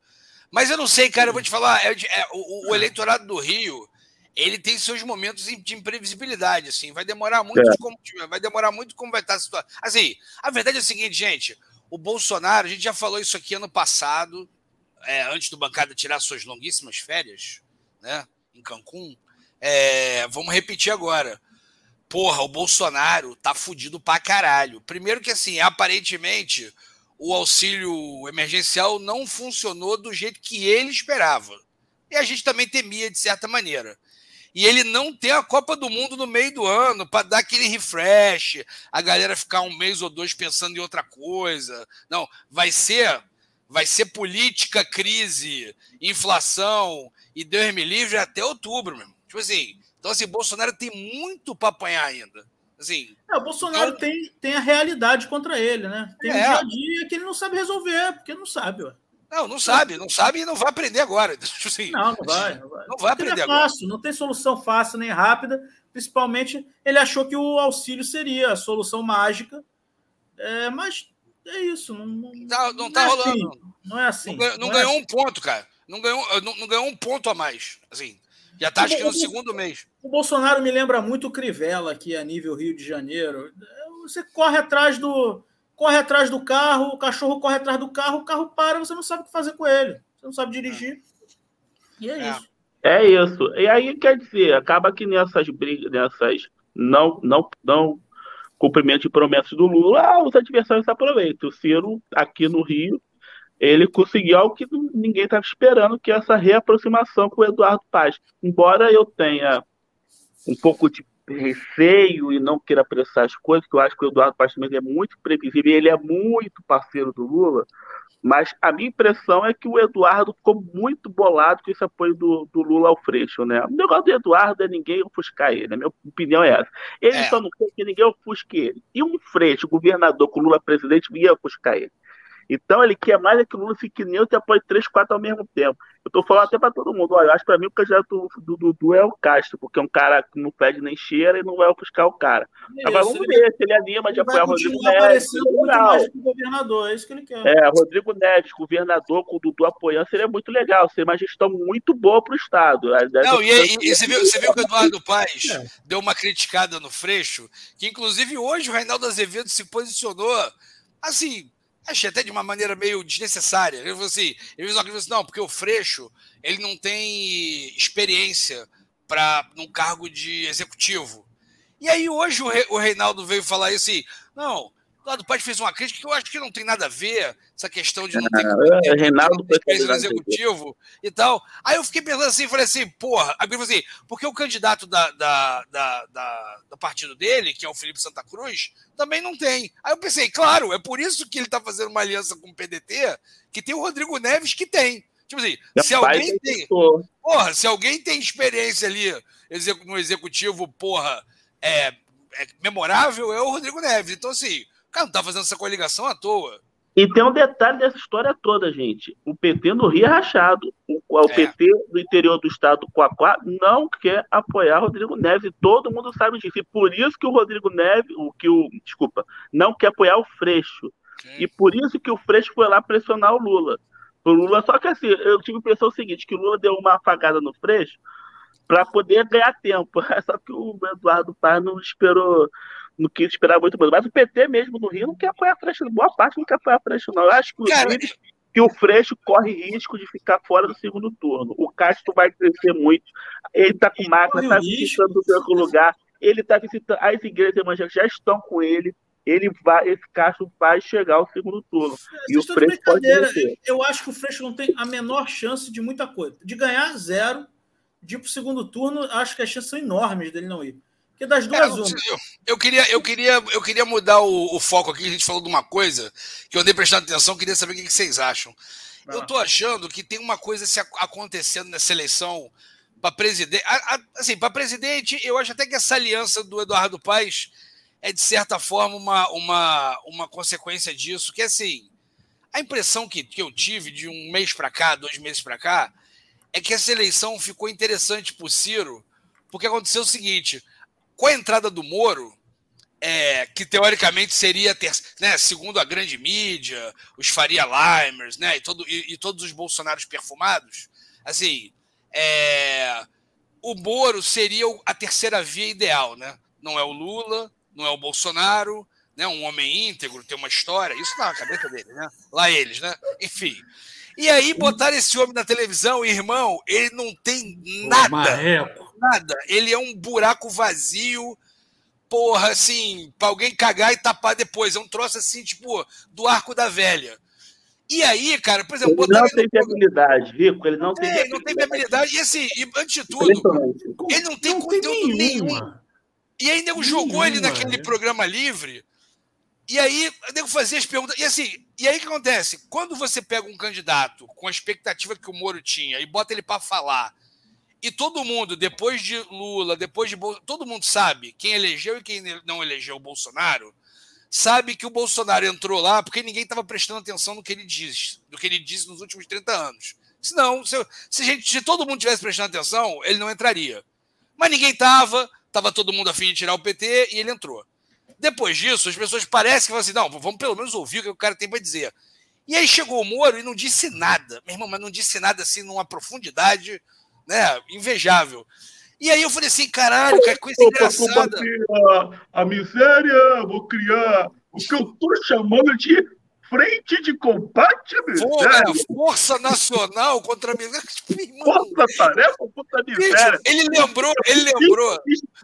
Mas eu não sei, cara, eu vou te falar, é, é, o, o, eleitorado do Rio, ele tem seus momentos de imprevisibilidade, assim, vai demorar muito é. como vai demorar muito como vai estar a situação. Assim, a verdade é a seguinte, gente, o Bolsonaro, a gente já falou isso aqui ano passado, é, antes do bancada tirar suas longuíssimas férias, né, em Cancún. É, vamos repetir agora porra, o Bolsonaro tá fudido pra caralho. Primeiro que, assim, aparentemente, o auxílio emergencial não funcionou do jeito que ele esperava. E a gente também temia, de certa maneira. E ele não tem a Copa do Mundo no meio do ano para dar aquele refresh, a galera ficar um mês ou dois pensando em outra coisa. Não, vai ser vai ser política, crise, inflação e Deus me livre até outubro, meu. Tipo assim, então, assim, Bolsonaro tem muito para apanhar ainda. Assim, é, o Bolsonaro então... tem, tem a realidade contra ele, né? Tem é. um dia a dia que ele não sabe resolver, porque não sabe, ué. Não, não sabe, não sabe e não vai aprender agora. Tipo assim, não, não vai, não vai. Não vai aprender é fácil, agora. Não tem solução fácil nem rápida. Principalmente, ele achou que o auxílio seria a solução mágica. É, mas é isso. Não, não, não, não tá é rolando. Assim, não é assim. Não, ganhou, não ganhou assim. um ponto, cara. Não ganhou, não, não ganhou um ponto a mais. Assim, já está acho que no segundo mês. O Bolsonaro me lembra muito o Crivella aqui a nível Rio de Janeiro. Você corre atrás do corre atrás do carro, o cachorro corre atrás do carro, o carro para, você não sabe o que fazer com ele. Você não sabe dirigir. E é, é. isso. É isso. E aí quer dizer, acaba que nessas brigas, nessas não não não cumprimento de promessas do Lula, ah, os adversários se aproveitam. O Ciro aqui no Rio ele conseguiu algo que ninguém estava esperando, que é essa reaproximação com o Eduardo Paz. Embora eu tenha um pouco de receio e não queira apressar as coisas, que eu acho que o Eduardo Paz também é muito previsível, ele é muito parceiro do Lula, mas a minha impressão é que o Eduardo ficou muito bolado com esse apoio do, do Lula ao Freixo, né? O negócio do Eduardo é ninguém ofuscar ele, a minha opinião é essa. Ele é. só não quer que ninguém ofusque ele. E um Freixo, governador com Lula presidente, ia ofuscar ele. Então ele quer mais é que o Lula fique neutro e apoie três, quatro ao mesmo tempo. Eu tô falando até para todo mundo. Olha, eu acho para mim o candidato do Dudu é o Castro, porque é um cara que não pede nem cheira e não vai ofuscar o cara. Isso, Agora vamos ver se ele anima de apoiar o Rodrigo Neves. Muito mais governador, é isso que ele quer. É, Rodrigo Neves, governador, com o Dudu apoiando, seria muito legal. Seria uma gestão muito boa para o Estado. Não, e, e, e, você, viu, você viu que o Eduardo Paes é. deu uma criticada no Freixo, que inclusive hoje o Reinaldo Azevedo se posicionou assim achei até de uma maneira meio desnecessária. Ele falou assim, ele falou assim, não, porque o Freixo, ele não tem experiência para num cargo de executivo. E aí hoje o, Re, o Reinaldo veio falar isso assim, não, o lado Paz fez uma crítica que eu acho que não tem nada a ver, essa questão de não ter ah, Reinaldo experiência no executivo e tal. Aí eu fiquei pensando assim, falei assim, porra, aí eu assim, porque o candidato da, da, da, da, do partido dele, que é o Felipe Santa Cruz, também não tem. Aí eu pensei, claro, é por isso que ele está fazendo uma aliança com o PDT, que tem o Rodrigo Neves que tem. Tipo assim, se alguém tem. Porra, se alguém tem experiência ali no executivo, porra, é, é memorável, é o Rodrigo Neves. Então, assim, o cara não tá fazendo essa coligação à toa. E tem um detalhe dessa história toda, gente. O PT no Rio é rachado. O, o é. PT do interior do estado do Coaquá não quer apoiar Rodrigo Neves. E todo mundo sabe disso. E por isso que o Rodrigo Neves, o que o, desculpa, não quer apoiar o Freixo. Sim. E por isso que o Freixo foi lá pressionar o Lula o Lula. Só que assim, eu tive a impressão seguinte, que o Lula deu uma afagada no Freixo para poder ganhar tempo. Só que o Eduardo Paz não esperou, não quis esperar muito mais. Mas o PT mesmo no Rio não quer apoiar Freixo. Boa parte não quer apoiar Freixo, não. Eu acho que, Cara, que o Freixo corre risco de ficar fora do segundo turno. O Castro vai crescer muito. Ele está com máquina, está visitando o seu lugar. Ele está visitando. As igrejas evangélicas já estão com ele ele vai, esse Castro vai chegar ao segundo turno. É, e o Freixo pode Eu acho que o Freixo não tem a menor chance de muita coisa. De ganhar zero, de ir para o segundo turno, acho que as chances são enormes dele não ir. Porque das duas, uma. Eu, eu, queria, eu, queria, eu queria mudar o, o, foco aqui. A gente falou de uma coisa que eu andei prestando atenção, queria saber o que vocês acham. eu estou achando que tem uma coisa se acontecendo nessa eleição para presidente. Assim, para presidente, eu acho até que essa aliança do Eduardo Paes é, de certa forma, uma, uma, uma consequência disso, que assim, a impressão que, que eu tive de um mês para cá, dois meses para cá, é que essa eleição ficou interessante para Ciro, porque aconteceu o seguinte: com a entrada do Moro, é, que teoricamente seria, ter, né, segundo a grande mídia, os Faria Limers, né, e, todo, e, e todos os bolsonaros perfumados, assim, é, o Moro seria a terceira via ideal, né? Não é o Lula, não é o Bolsonaro, né? Um homem íntegro, tem uma história, isso na cabeça dele, né? Lá eles, né? Enfim. E aí botar esse homem na televisão, irmão, ele não tem nada. Nada. Ele é um buraco vazio, porra, assim, pra alguém cagar e tapar depois. É um troço assim, tipo, do arco da velha. E aí, cara, por exemplo, ele não tem viabilidade, Rico, ele não tem. É, não tem viabilidade. E assim, e, antes de tudo, ele não tem não conteúdo tem nenhum. E aí, nego jogou ele naquele programa livre. E aí, o nego fazia as perguntas. E assim, e aí o que acontece? Quando você pega um candidato com a expectativa que o Moro tinha e bota ele para falar, e todo mundo, depois de Lula, depois de Bolsonaro, todo mundo sabe quem elegeu e quem não elegeu o Bolsonaro, sabe que o Bolsonaro entrou lá porque ninguém estava prestando atenção no que ele disse, do que ele disse nos últimos 30 anos. Senão, se, se, gente, se todo mundo tivesse prestando atenção, ele não entraria. Mas ninguém estava, Tava todo mundo afim de tirar o PT e ele entrou. Depois disso, as pessoas parecem que vão assim: não, vamos pelo menos ouvir o que o cara tem para dizer. E aí chegou o Moro e não disse nada. Meu irmão, mas não disse nada assim numa profundidade né, invejável. E aí eu falei assim, caralho, que coisa engraçada. A, a miséria, vou criar o que eu tô chamando de frente de combate à miséria. Força Nacional contra a miséria. Força Tarefa contra a miséria. Ele lembrou, ele lembrou.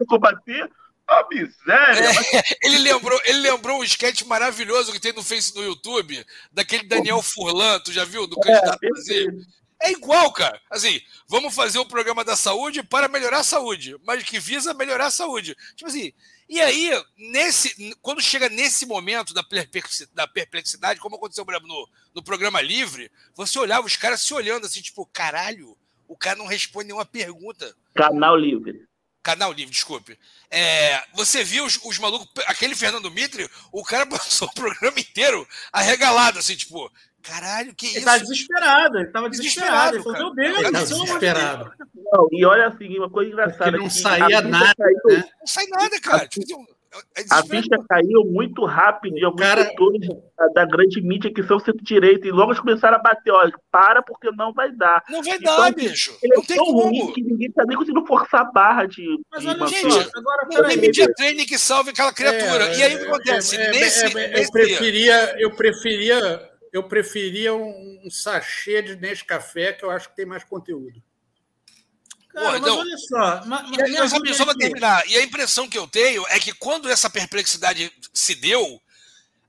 Combater a miséria. É, ele lembrou, ele lembrou um sketch maravilhoso que tem no Face no YouTube, daquele Daniel Furlan, tu já viu? Do é, candidato é. É igual, cara. Assim, vamos fazer o programa da saúde para melhorar a saúde, mas que visa melhorar a saúde. Tipo assim, e aí, nesse, quando chega nesse momento da perplexidade, como aconteceu no, no programa livre, você olhava os caras se olhando assim, tipo, caralho, o cara não responde nenhuma pergunta. Canal livre. Canal livre, desculpe. É, você viu os, os, malucos, aquele Fernando Mitre, o cara passou o programa inteiro arregalado, assim, tipo, Caralho, que ele isso? Ele tá desesperado, ele tava desesperado. desesperado ele falou, meu Deus, ele tá desesperado. Não, e olha assim, uma coisa engraçada. Porque não saía nada. Saiu, né? Não sai nada, cara. Tipo, é a ficha caiu muito rápido de alguns cara... setores da, da, grande mídia que são centro-direita. E logo eles começaram a bater, ó, para porque não vai dar. Não vai então, dar, bicho. Ele é não é tem tão como. ruim que ninguém tá nem conseguindo forçar a barra de. Mas de olha, gente, agora não tem mídia training que salve aquela criatura. É, e aí o que acontece? É, nesse, nesse... Eu preferia, eu preferia, eu preferia um, um sachê de Nescafé que eu acho que tem mais conteúdo. Cara, Pô, então, mas olha só. Mas, mas, só, só para terminar. E a impressão que eu tenho é que quando essa perplexidade se deu,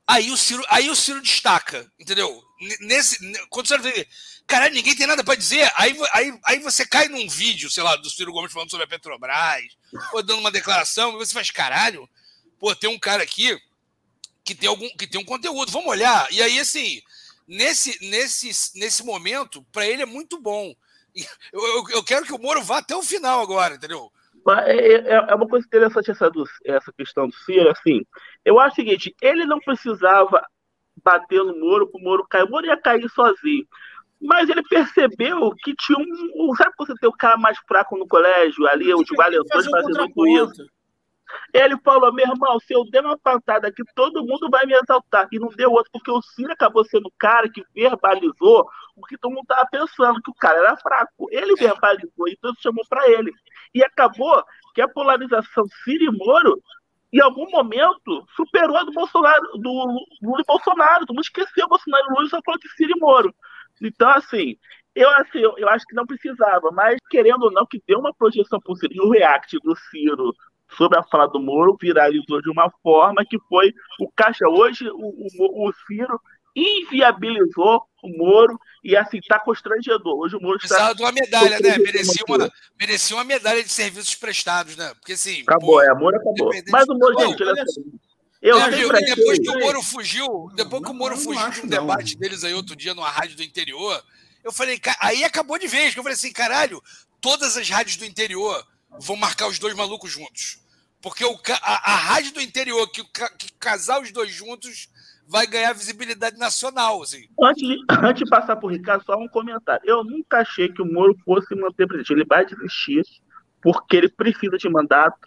aí o Ciro, aí o Ciro destaca, entendeu? Nesse, quando você vê, caralho, ninguém tem nada para dizer, aí, aí, aí você cai num vídeo, sei lá, do Ciro Gomes falando sobre a Petrobras, ou dando uma declaração, e você faz, caralho, pô, tem um cara aqui que tem algum que tem um conteúdo, vamos olhar. E aí, assim, nesse, nesse, nesse momento, para ele é muito bom eu, eu, eu, quero que o Moro vá até o final agora, entendeu? É, é, é uma coisa interessante essa, do, essa questão do Ciro, assim. Eu acho o seguinte, ele não precisava bater no Moro para o Moro cair. O Moro ia cair sozinho. Mas ele percebeu que tinha um. Sabe quando você tem o cara mais fraco no colégio, ali, o de Valentões fazendo isso? Ele falou: meu irmão, se eu der uma patada aqui, todo mundo vai me exaltar. E não deu outro, porque o Ciro acabou sendo o cara que verbalizou o que todo mundo estava pensando, que o cara era fraco. Ele verbalizou, então chamou para ele. E acabou que a polarização Ciro e Moro, em algum momento, superou a do Bolsonaro, do Lula e Bolsonaro. Todo mundo esqueceu o Bolsonaro e Lula só falou de Ciro e Moro. Então, assim, eu, assim, eu, eu, acho que não precisava, mas querendo ou não, que deu uma projeção por Ciro. E o react do Ciro sobre a fala do Moro viralizou de uma forma que foi o caixa. Hoje, o, o, o Ciro inviabilizou o Moro e assim tá constrangedor. Hoje o Moro está. de uma medalha, né? Merecia uma, merecia uma medalha de serviços prestados, né? Porque assim. Acabou, pô, é, Moro acabou. Mas o Moro, gente, olha eu é, viu, depois que o Moro fugiu, depois que o Moro fugiu de um debate deles aí outro dia numa rádio do interior, eu falei, aí acabou de vez, que eu falei assim, caralho, todas as rádios do interior vão marcar os dois malucos juntos. Porque o, a, a rádio do interior que, que casar os dois juntos vai ganhar visibilidade nacional. Assim. Antes, de, antes de passar por Ricardo, só um comentário. Eu nunca achei que o Moro fosse manter presidente. Ele vai desistir porque ele precisa de mandato.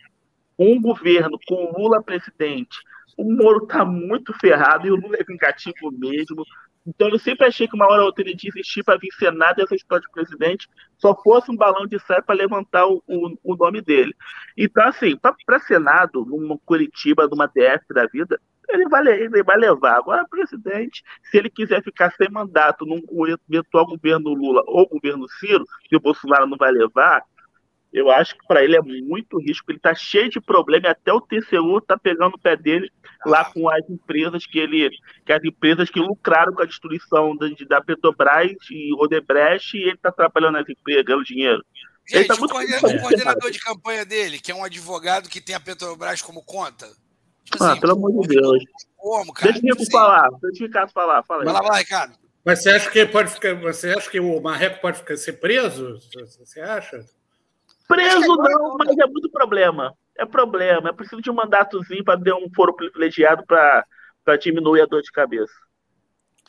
Um governo com Lula presidente. O Moro está muito ferrado e o Lula é vingativo mesmo. Então eu sempre achei que uma hora ou outra ele desistir para vir Senado e essa história de presidente só fosse um balão de saia para levantar o, o, o, nome dele. Então, assim, para Senado, numa Curitiba, numa DF da vida, ele vai, ele vai levar. Agora, presidente, se ele quiser ficar sem mandato num eventual governo Lula ou governo Ciro, que o Bolsonaro não vai levar, eu acho que para ele é muito risco. Ele está cheio de problema e até o TCU está pegando o pé dele lá com as empresas que ele, que as empresas que lucraram com a destruição da, da Petrobras e Odebrecht e ele está trabalhando nas empresas, ganhando dinheiro. Gente, tá o, coordenador, o coordenador de campanha dele, que é um advogado que tem a Petrobras como conta. Tipo ah, assim, pelo amor de Deus. Como, cara? Deixa o Rico assim, falar, deixa o Ricardo falar. Fala vai lá, vai, Ricardo. Mas você acha que pode ficar. Você acha que o Marreco pode ficar, ser preso? Você acha? Preso não, mas é muito problema. É problema. É preciso de um mandatozinho para dar um foro privilegiado para diminuir a dor de cabeça.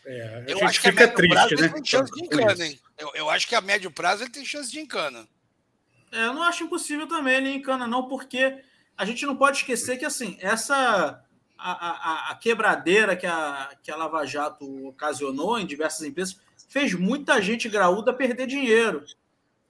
É, eu acho que fica triste, prazo, né? tem chance de encana, hein? Eu, eu, acho que a médio prazo ele tem chance de encana. É, eu não acho impossível também ele encana, não, porque a gente não pode esquecer que assim, essa a, a, a, quebradeira que a, que a Lava Jato ocasionou em diversas empresas fez muita gente graúda perder dinheiro.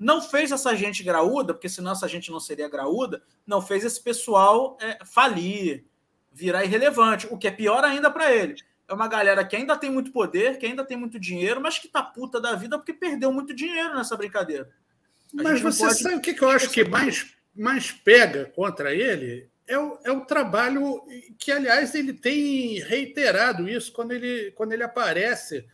Não fez essa gente graúda, porque senão essa gente não seria graúda, não fez esse pessoal é, falir, virar irrelevante, o que é pior ainda para ele. É uma galera que ainda tem muito poder, que ainda tem muito dinheiro, mas que tá puta da vida porque perdeu muito dinheiro nessa brincadeira. A mas você pode... sabe o que, que eu acho que mais, mais pega contra ele? É o, é o trabalho que, aliás, ele tem reiterado isso quando ele, quando ele aparece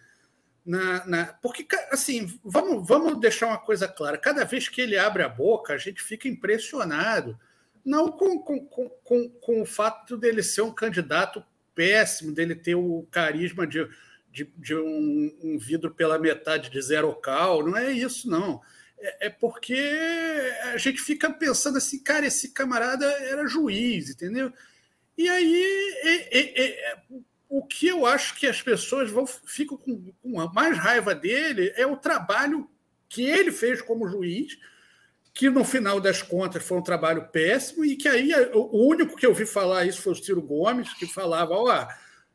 na, na, porque, assim, vamos, vamos deixar uma coisa clara: cada vez que ele abre a boca, a gente fica impressionado. Não com, com, com, com o fato dele ser um candidato péssimo, dele ter o carisma de, de, de um, um, vidro pela metade de zero cal, não é isso, não. É, é porque a gente fica pensando assim, cara, esse camarada era juiz, entendeu? E aí é, é, o que eu acho que as pessoas vão ficam com, com mais raiva dele é o trabalho que ele fez como juiz, que no final das contas foi um trabalho péssimo e que aí o único que eu vi falar isso foi o Ciro Gomes, que falava, ó,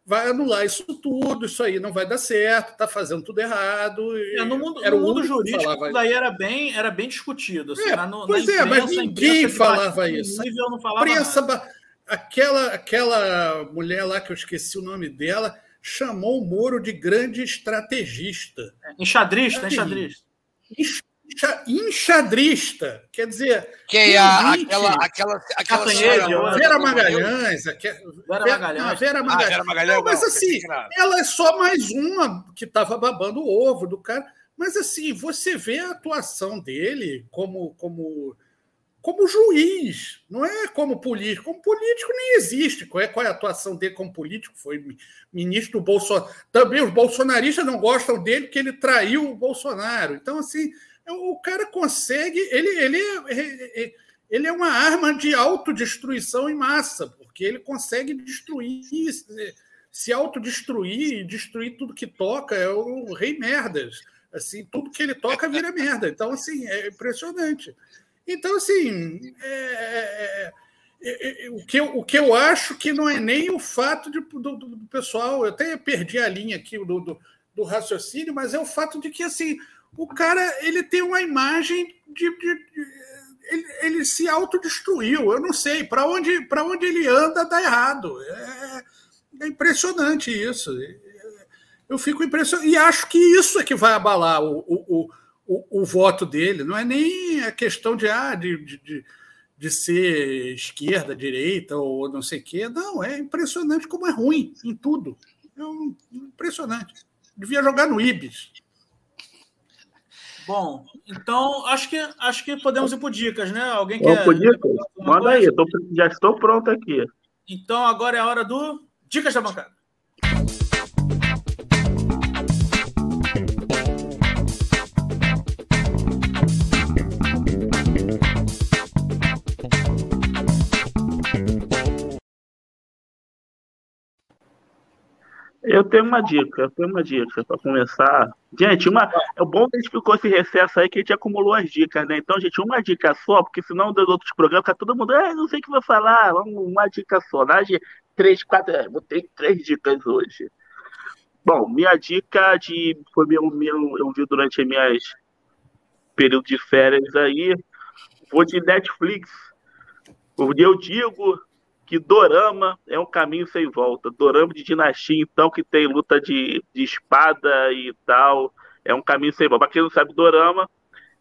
vai anular isso tudo, isso aí não vai dar certo, está fazendo tudo errado. É, no mundo, era no mundo jurídico, isso daí era bem, era bem discutido. Assim, é, na, pois na imprensa, é, mas ninguém falava isso. Nível, não falava prensa, aquela, aquela mulher lá que eu esqueci o nome dela chamou o Moro de grande estrategista. Enxadrista, enxadrista enxadrista, quer dizer. Que é a, aquela. aquela, aquela senhora, Vera Magalhães. Vera Magalhães. Vera Magalhães. Ah, Vera Magalhães não, mas assim, ela é só mais uma que estava babando o ovo do cara. Mas assim, você vê a atuação dele como, como, como juiz, não é como político. Como político nem existe. Qual é, qual é a atuação dele como político? Foi ministro do Bolsonaro. Também os bolsonaristas não gostam dele porque ele traiu o Bolsonaro. Então, assim o cara consegue, ele, ele, é, ele é uma arma de autodestruição em massa, porque ele consegue destruir, se autodestruir e destruir tudo que toca, é o rei merdas. Assim, tudo que ele toca vira merda. Então, assim, é impressionante. Então, assim, é, é, é, é o, que eu, o que eu acho que não é nem o fato de, do, do pessoal, eu até perdi a linha aqui do, do, do raciocínio, mas é o fato de que, assim, o cara ele tem uma imagem de, de, de ele, ele, se autodestruiu. Eu não sei para onde onde ele anda dá errado. É, é, impressionante isso. Eu fico impressionado e acho que isso é que vai abalar o, o, o, o voto dele. Não é nem a questão de ah, de, de, de ser esquerda, direita ou não sei o quê. Não, é impressionante como é ruim em tudo. É um, impressionante. Devia jogar no Ibis. Bom, então acho que acho que podemos ir por dicas, né? Alguém quer. dicas? Manda coisa? aí, tô, já estou pronto aqui. Então agora é a hora do Dicas da Bancada. Eu tenho uma dica, eu tenho uma dica para começar. Gente, uma, é bom que a gente ficou esse recesso aí que a gente acumulou as dicas, né? Então, gente, uma dica só, porque senão dos outros programas fica todo mundo, ah, não sei o que vai falar, uma dica só. Né? três, quatro, é, botei três dicas hoje. Bom, minha dica de foi meu, meu eu vi durante as minhas período de férias aí, vou de Netflix. Eu digo, que Dorama é um caminho sem volta. Dorama de dinastia, então, que tem luta de, de espada e tal, é um caminho sem volta. Para quem não sabe, Dorama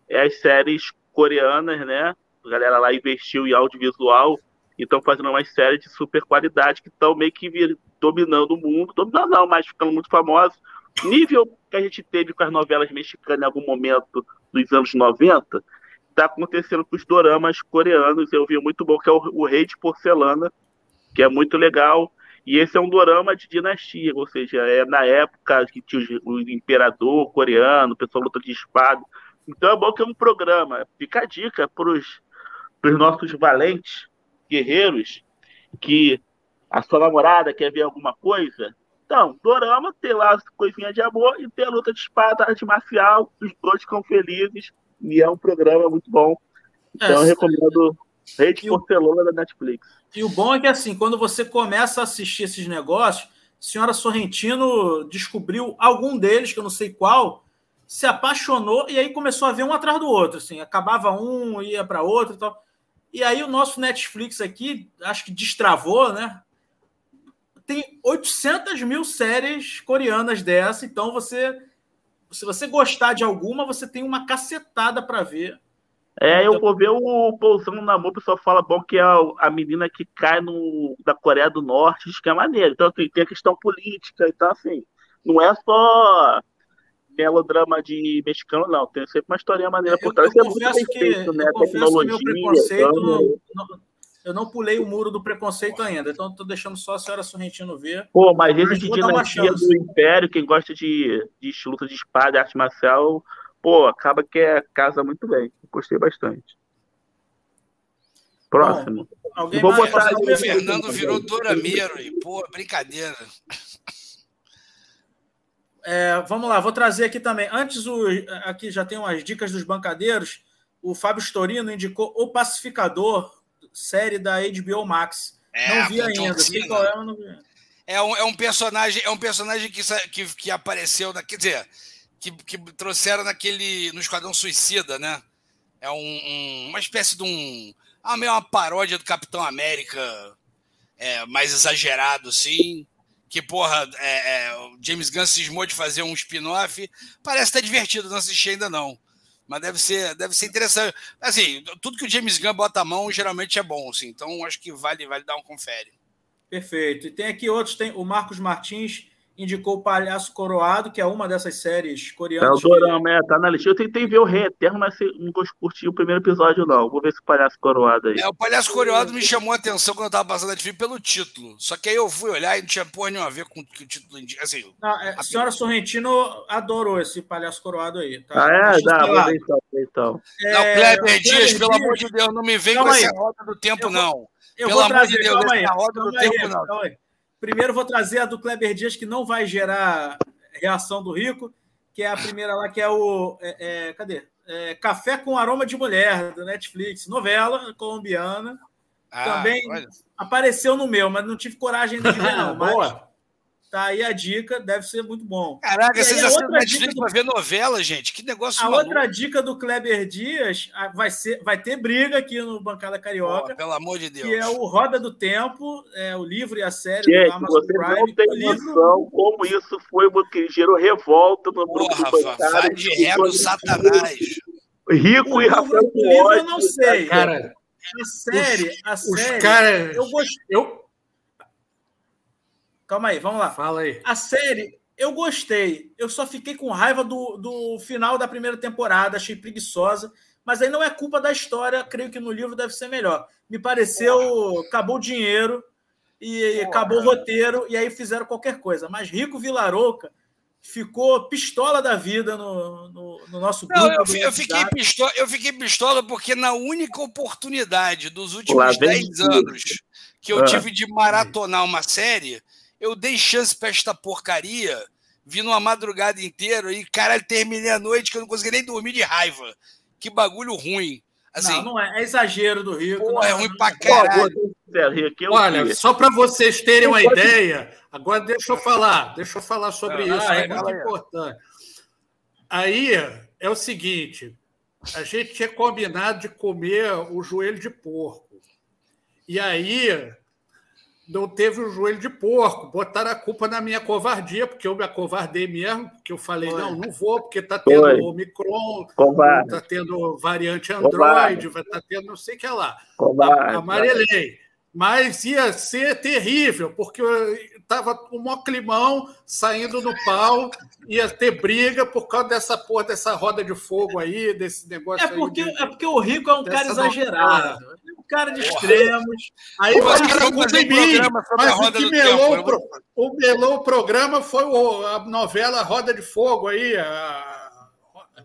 é as séries coreanas, né? A galera lá investiu em audiovisual e estão fazendo umas séries de super qualidade que estão meio que dominando o mundo. Dominando não, mas ficando muito famosos. Nível que a gente teve com as novelas mexicanas em algum momento dos anos 90, está acontecendo com os doramas coreanos. Eu vi muito bom, que é o, o Rei de Porcelana, que é muito legal. E esse é um dorama de dinastia, ou seja, é na época que tinha o imperador coreano, o pessoal luta de espada. Então é bom que é um programa. Fica a dica para os nossos valentes guerreiros que a sua namorada quer ver alguma coisa. Então, dorama tem lá as coisinhas de amor e tem a luta de espada, arte marcial, os dois ficam felizes e é um programa muito bom. Então, é, eu recomendo Rede Porcelona da Netflix. E o bom é que, assim, quando você começa a assistir esses negócios, a senhora Sorrentino descobriu algum deles, que eu não sei qual, se apaixonou e aí começou a ver um atrás do outro. Assim, acabava um, ia para outro e tal. E aí o nosso Netflix aqui, acho que destravou, né? Tem 800 mil séries coreanas dessa, então você se você gostar de alguma, você tem uma cacetada para ver. É, eu vou ver o Pousando no Amor, o pessoal fala bom que é a, menina que cai no, da Coreia do Norte, diz que é maneiro. Então assim, tem a questão política, então assim, não é só melodrama de mexicano, não. Tem sempre uma história maneira por trás. Eu, eu, é que, né? Eu que meu preconceito, então... Eu não pulei o muro do preconceito ainda, então estou deixando só a senhora Sorrentino ver. Pô, mas esse de dinastia do Império, quem gosta de, de luta de espada, arte marcial, pô, acaba que é, casa muito bem. Gostei bastante. Próximo. Bom, alguém Vou mais, botar o Fernando virou Dorameiro aí. Pô, brincadeira. É, vamos lá, vou trazer aqui também. Antes, o, aqui já tem umas dicas dos bancadeiros. o Fábio Storino indicou O Pacificador, série da HBO Max. É, não vi ainda. É, mas não vi. É um, é um personagem, é um personagem que, que, que apareceu, na, quer dizer, que, que trouxeram naquele no Esquadrão Suicida, né? É um, um- uma espécie de um, ah, meio uma paródia do Capitão América, é, mais exagerado, assim. Que porra, é, é, o James Gunn cismou de fazer um spin-off. Parece estar divertido, não assisti ainda não. Mas deve ser, deve ser interessante. Assim, tudo que o James Gunn bota a mão geralmente é bom, assim. Então acho que vale, vale dar um confere. Perfeito. E tem aqui outros, tem o Marcos Martins indicou o Palhaço Coroado, que é uma dessas séries É o coreanas. que- Dorama, é, tá na lista. Eu tentei ver o Rei Eterno, mas não curti o primeiro episódio, não. Vou ver esse palhaço coroado aí. É, o Palhaço Coreado me chamou a atenção quando eu tava passando a TV pelo título. Só que aí eu fui olhar e não tinha porra nenhuma a ver com o que o título indica. Assim, Não, é, a senhora Sorrentino adorou esse Palhaço Coroado aí. Tá? Ah, é? Dá, vou ver então, vou ver então. É, não, Kleber Dias, pelo amor de Deus, não me vem Calma com aí. essa roda do tempo, Eu vou- não. Eu Pelo vou amor trazer, de Deus, calma aí, essa roda do calma aí, tempo, não. calma aí. Primeiro vou trazer a do Kleber Dias, que não vai gerar reação do Rico, que é a primeira lá, que é o. é, é, cadê? É, Café com Aroma de Mulher, do Netflix, novela colombiana. Ah, Também olha. apareceu no meu, mas não tive coragem de ver, não. Mas Boa. Tá aí a dica, deve ser muito bom. Caraca, vocês a assinam outra Netflix dica do- pra ver novela, gente. Que negócio A maluco. outra dica do Kleber Dias vai, ser, vai ter briga aqui no Bancada Carioca. Pô, pelo amor de Deus. que é o Roda do Tempo, é o livro e a série Gente, do Amazon você não Prime. tem O livro, noção como isso foi, que gerou revolta no grupo Porra, do Rafa, vai de ré no Satanás. Rico o e Rafael o livro eu não sei. Cara, a série, a os série. caras. Eu gostei. Eu... Calma aí, vamos lá. Fala aí. A série, eu gostei. Eu só fiquei com raiva do, do final da primeira temporada, achei preguiçosa. Mas aí não é culpa da história, creio que no livro deve ser melhor. Me pareceu, acabou o dinheiro e Porra. acabou o roteiro, e aí fizeram qualquer coisa. Mas Rico Vilarouca ficou pistola da vida no, no, no nosso grupo. Não, eu, eu fiquei pistola, eu fiquei pistola porque na única oportunidade dos últimos vem 10 tudo. anos que eu Ah. tive de maratonar uma série, eu dei chance pra esta porcaria, vi numa madrugada inteira e, caralho, terminei a noite que eu não consegui nem dormir de raiva. Que bagulho ruim. Assim, não, não é, é exagero do Rico. Pô, não é ruim não pra caralho. Olha, só para vocês terem uma ideia, agora deixa eu falar, deixa eu falar sobre Ah, isso, vai, é muito importante. Aí é o seguinte: a gente tinha combinado de comer o joelho de porco. E aí não teve o joelho de porco, botaram a culpa na minha covardia, porque eu me acovardei mesmo, porque eu falei, Foi. não, não vou, porque está tendo Foi. Omicron, está tendo variante Covarde. Android, vai estar tendo não sei o que lá. covarde. Amarelei. Mas ia ser terrível, porque estava um mó climão saindo no pau, ia ter briga por causa dessa porra, dessa roda de fogo aí, desse negócio É porque, aí. de- é porque o Rico é um cara exagerado. É um cara de extremos. Aí Pô, vai os caras ficar vão culpa fazer em um mim. programa sobre a Mas o roda que do melou, tempo. o eu pro- o melou o programa foi o- a novela Roda de Fogo aí, a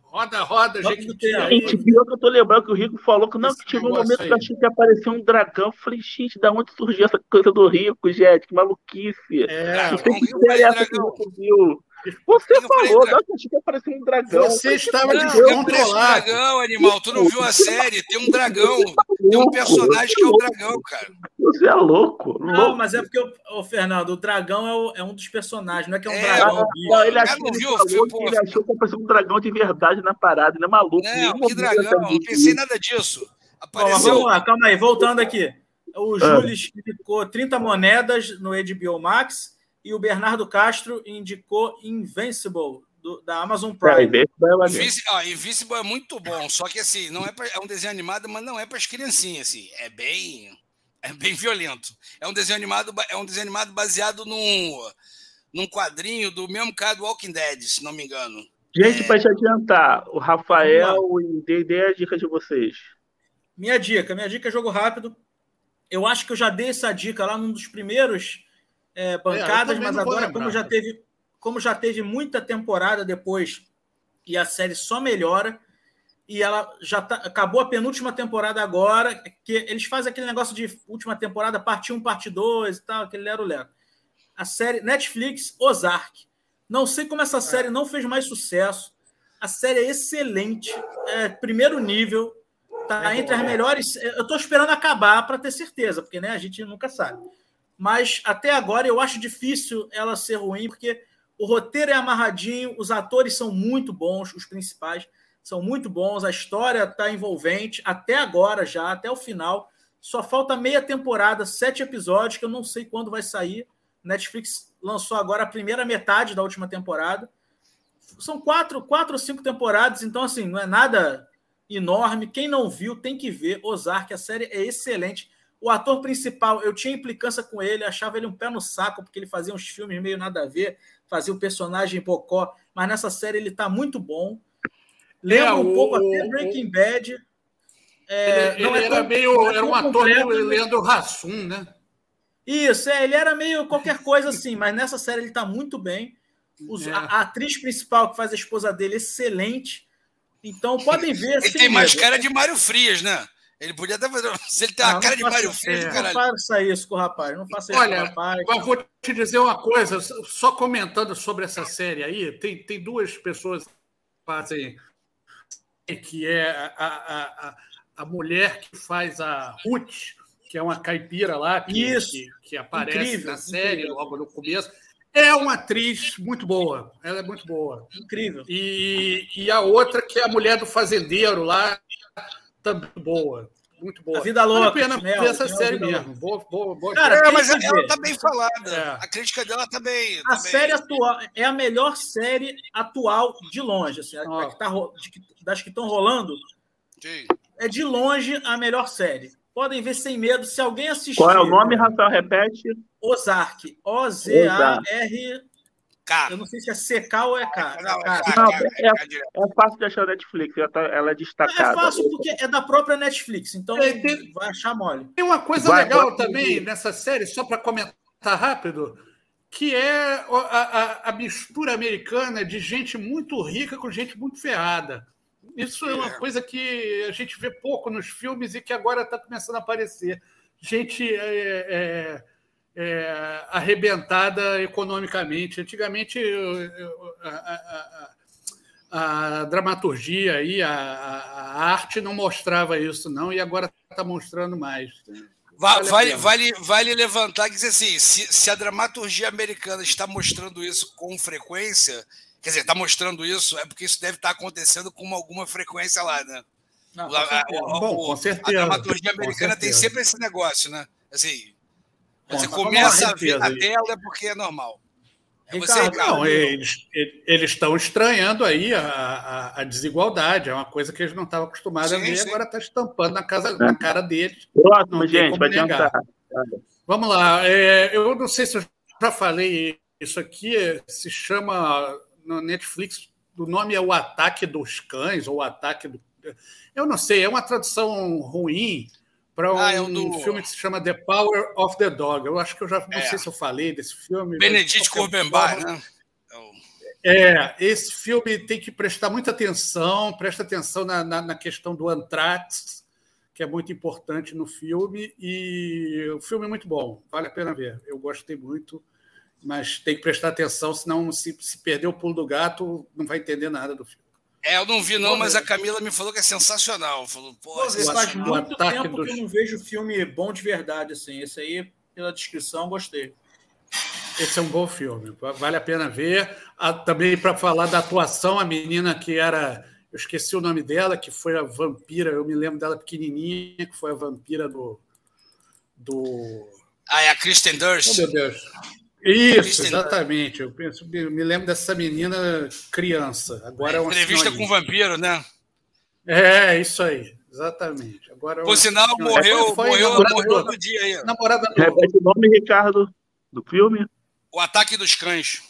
Roda, Roda, Roda aí. Gente, pior que eu tô lembrando que o Rico falou que não, Esse que tive um momento aí. que eu achei que apareceu um dragão. Eu falei, gente, da onde surgiu essa coisa do Rico, gente? Que maluquice. É, Não sei Não, que série falei é essa que viu. Você Eu falei falou, que eu achei que apareceu um dragão. Você estava Não, parece um descontrolado. dragão, animal. Tu não viu a série? Tem um dragão. Tem um personagem que é o dragão, cara. Você é louco, Não, louco. mas é porque, o Fernando, o dragão é, o- é um dos personagens, não é que é um É, dragão. não, bicho. Não, ele achou, não ele viu, falou viu, que pô. ele achou que apareceu um dragão de verdade na parada, ele é maluco. Não, que dragão. Não pensei nada disso. Bom, Apareceu. vamos lá, calma aí, voltando aqui. O Ah. Júlio indicou 30 moedas no HBO Max e o Bernardo Castro indicou Invincible, do- da Amazon É, Prime. ó, Invincible é muito bom, só que assim, não é, pra- é um desenho animado, mas não é para as criancinhas, assim. É bem, é bem violento. É um desenho animado, é um desenho animado baseado num, num quadrinho do mesmo cara do Walking Dead, se não me engano. Gente, É. pra te adiantar, o Rafael e dei dei a dica de vocês. Minha dica, minha dica é jogo rápido. Eu acho que eu já dei essa dica lá num dos primeiros é, bancadas, também mas agora, como já, teve, como já teve muita temporada depois e a série só melhora, e ela já tá, acabou a penúltima temporada agora, que eles fazem aquele negócio de última temporada, parte 1, parte 2 e tal, aquele lero-lero. A série Netflix Ozark. Não sei como essa série não fez mais sucesso. A série é excelente, é primeiro nível. Tá é entre as melhores. Eu estou esperando acabar para ter certeza, porque né, a gente nunca sabe. Mas até agora eu acho difícil ela ser ruim, porque o roteiro é amarradinho, os atores são muito bons, os principais são muito bons, a história está envolvente até agora já, até o final. Só falta meia temporada, sete episódios, que eu não sei quando vai sair. Netflix lançou agora a primeira metade da última temporada. São quatro, quatro ou cinco temporadas, então assim, não é nada enorme. Quem não viu tem que ver. Ozark, a série é excelente. O ator principal, eu tinha implicância com ele, achava ele um pé no saco, porque ele fazia uns filmes meio nada a ver, fazia o personagem bocó, mas nessa série ele está muito bom. Lembra é, um pouco até Breaking Bad. É, ele, ele é era meio. Era um ator meio Leandro Hassum, né? Isso, é, ele era meio qualquer coisa assim, mas nessa série ele está muito bem. Os, é. a, a, atriz principal que faz a esposa dele, excelente. Então podem ver. Ele tem mais cara de Mário Frias, né? Ele podia até fazer. Se ele tem uma cara de Mário Frias, é. Não faça isso com o rapaz. Não faça isso Olha, com o rapaz. Eu vou te dizer uma coisa, só comentando sobre essa série aí, tem, tem duas pessoas que fazem. Que é a, a, a, a mulher que faz a Ruth, que é uma caipira lá, que, isso. que, que aparece incrível, na série incrível. logo no começo. É uma atriz muito boa. Ela é muito boa. Incrível. E, e a outra, que é a mulher do fazendeiro lá, também boa. Muito boa. A vida louca. Vale a pena ver essa série mesmo. Boa, boa, boa. Cara, é, mas ela tá bem falada. É. A crítica dela tá bem. Tá a bem... série atual é a melhor série atual de longe. Assim, oh. que tá, das que estão rolando. Sim. É de longe a melhor série. Podem ver sem medo. Se alguém assistir. Qual é o nome, Rafael? Repete. Ozark. O-Z-A-R. K. Eu não sei se é CK ou é K. Não, é, não, é, é, fácil de achar a Netflix, ela, tá, ela é destacada. É fácil porque é da própria Netflix, então é, tem, vai achar mole. Tem uma coisa vai, legal vai, também nessa série, só para comentar rápido, que é a, a, a, mistura americana de gente muito rica com gente muito ferrada. Isso é uma é. coisa que a gente vê pouco nos filmes e que agora está começando a aparecer. Gente é, é arrebentada economicamente. Antigamente, a, a, a, a dramaturgia e a, arte não mostrava isso, não, e agora está mostrando mais. Vale, vale, vale, vale, levantar que assim, se, se a dramaturgia americana está mostrando isso com frequência, quer dizer, está mostrando isso, é porque isso deve estar acontecendo com alguma frequência lá, né? Não, com a, Bom, com certeza. A dramaturgia americana tem sempre esse negócio, né? Assim, você começa a ver na tela porque é normal. É Ricardo, não, eles, eles estão estranhando aí a, a, a, desigualdade, é uma coisa que eles não estavam acostumados sim, a ver, sim. agora está estampando na, casa, na cara deles. Próximo, gente, vai negar. Vamos lá, é, eu não sei se eu já falei isso aqui, se chama no Netflix, o nome é O Ataque dos Cães, ou O Ataque do. Eu não sei, é uma tradução ruim para um, ah, é um do... filme que se chama The Power of the Dog. Eu acho que eu já não é. sei se eu falei desse filme. Benedict Cumberbatch, né? É, esse filme tem que prestar muita atenção, presta atenção na, na, na, questão do anthrax, que é muito importante no filme, e o filme é muito bom, vale a pena ver. Eu gostei muito, mas tem que prestar atenção, senão se, se perder o pulo do gato, não vai entender nada do filme. É, eu não vi não, mas a Camila me falou que é sensacional. Falou, pô, Pô faz muito tempo dos... que eu não vejo filme bom de verdade assim. Esse aí, pela descrição, gostei. Esse é um bom filme, vale a pena ver. Ah, também para falar da atuação, a menina que era, eu esqueci o nome dela, que foi a vampira, eu me lembro dela pequenininha, que foi a vampira do do Ah, é a Kristen Durst. Oh, meu Deus. Isso, exatamente. Eu penso, me lembro dessa menina criança. Agora é uma entrevista senhorinha. com vampiro, né? É, isso aí. Exatamente. Agora é Por sinal, morreu, foi, morreu, morreu outro dia aí. Namorada do... Repete o nome, Ricardo, do filme. O Ataque dos Cães.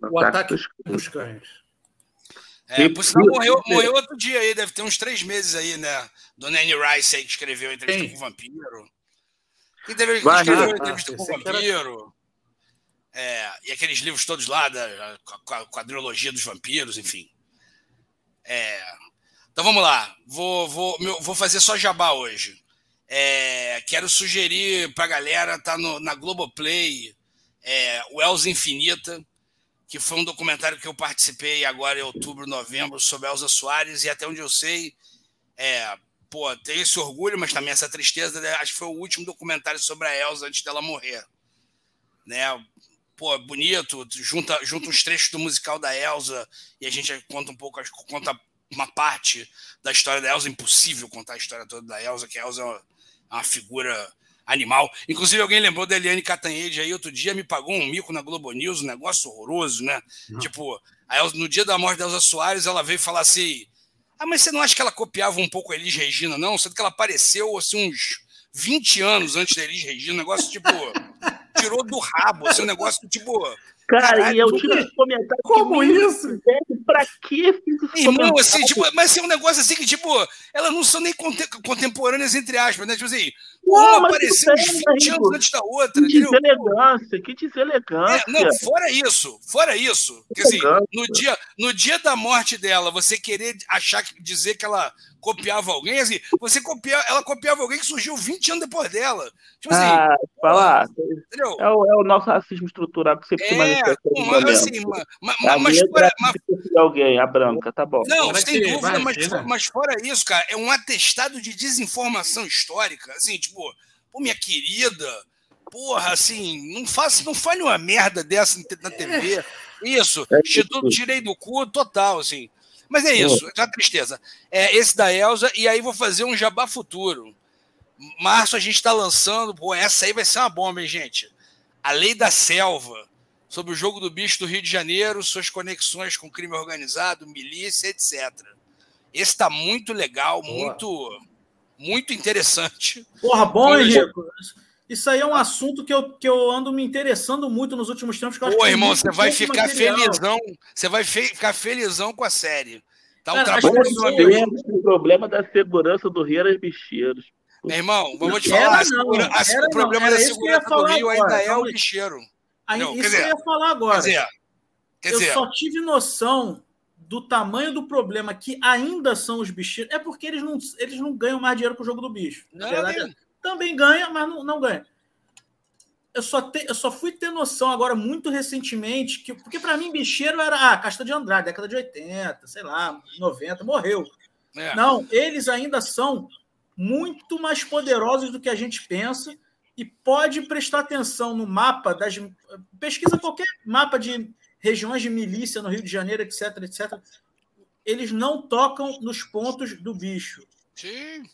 O Ataque, dos, dos Cães. É, por sinal, morreu, morreu outro dia aí, deve ter uns três meses aí, né? Dona Anne Rice aí que escreveu a entrevista Sim. com o vampiro. Quem teve, que escreveu a entrevista ah, com o vampiro? É, e aqueles livros todos lá, da quadrilogia dos vampiros, enfim. É, então vamos lá. Vou, vou, meu, vou fazer só jabá hoje. É, quero sugerir para a galera, tá no, na Globoplay, é, o Elza Infinita, que foi um documentário que eu participei agora em outubro, novembro, sobre Elza Soares, e até onde eu sei, é, pô, tem esse orgulho, mas também essa tristeza. Né? Acho que foi o último documentário sobre a Elsa antes dela morrer. Né? Pô, bonito, junta, junta uns trechos do musical da Elsa e a gente conta um pouco, conta uma parte da história da Elsa. Impossível contar a história toda da Elsa, que a Elsa é uma figura animal. Inclusive, alguém lembrou da Eliane Catanhede aí outro dia, me pagou um mico na Globo News, um negócio horroroso, né? Não. Tipo, Elsa, no dia da morte da Elsa Soares, ela veio falar assim: Ah, mas você não acha que ela copiava um pouco a Elis Regina, não? Sendo que ela apareceu assim, uns 20 anos antes da Elis Regina, um negócio tipo. tirou do rabo, assim, um negócio tipo. Cara, Caralho, e eu tive esse comentário. Como isso? Pra que Irmão, assim, tipo, mas assim, um negócio assim que, tipo, elas não são nem contemporâneas, entre aspas, né? Tipo assim, uma apareceu uns 20 anos antes da outra. Que deselegância, que deselegância. É, não, fora isso, fora isso. Que, assim, no, dia, no dia da morte dela, você querer achar, dizer que ela copiava alguém, assim, você copia, ela copiava alguém que surgiu 20 anos depois dela. Tipo assim, ah, falar. É o, é o nosso racismo estrutural que você precisa é, manifestar. Assim, mas, mas, mas, fora, mas, alguém, a branca, tá bom. Não, sem dúvida, mas, mas fora isso, cara, é um atestado de desinformação histórica, assim, tipo, pô, minha querida, porra, assim, não faça, não fale uma merda dessa na TV. Isso, é Instituto Tirei do cu total, assim. Mas é isso, é uma tristeza. É esse da Elsa, e aí vou fazer um jabá futuro. Março a gente está lançando, pô, essa aí vai ser uma bomba, hein, gente? A Lei da Selva, sobre o jogo do bicho do Rio de Janeiro, suas conexões com crime organizado, milícia, etc. Esse está muito legal, Boa. muito muito interessante. Porra, bom, Henrico. Isso aí é um assunto que eu, que eu ando me interessando muito nos últimos tempos. Pô, irmão, você vai ficar material. felizão. Você vai fe ficar felizão com a série. Tá um Cara, trabalho O problema da segurança do Rio era os bicheiros. Meu irmão, vamos te falar. Não, a, a, o problema da segurança do Rio agora, ainda é o bicheiro. Aí, não, isso dizer, eu ia falar agora. Quer dizer, quer eu dizer, só tive noção do tamanho do problema que ainda são os bicheiros. É porque eles não, eles não ganham mais dinheiro com o jogo do bicho. Não, verdade, é também ganha, mas não, não ganha. Eu só, te, eu só fui ter noção agora, muito recentemente, que, porque para mim, bicheiro era ah, Casta de Andrade, década de 80, sei lá, 90, morreu. É. Não, eles ainda são muito mais poderosos do que a gente pensa e pode prestar atenção no mapa das. Pesquisa qualquer mapa de regiões de milícia no Rio de Janeiro, etc, etc. Eles não tocam nos pontos do bicho. Sim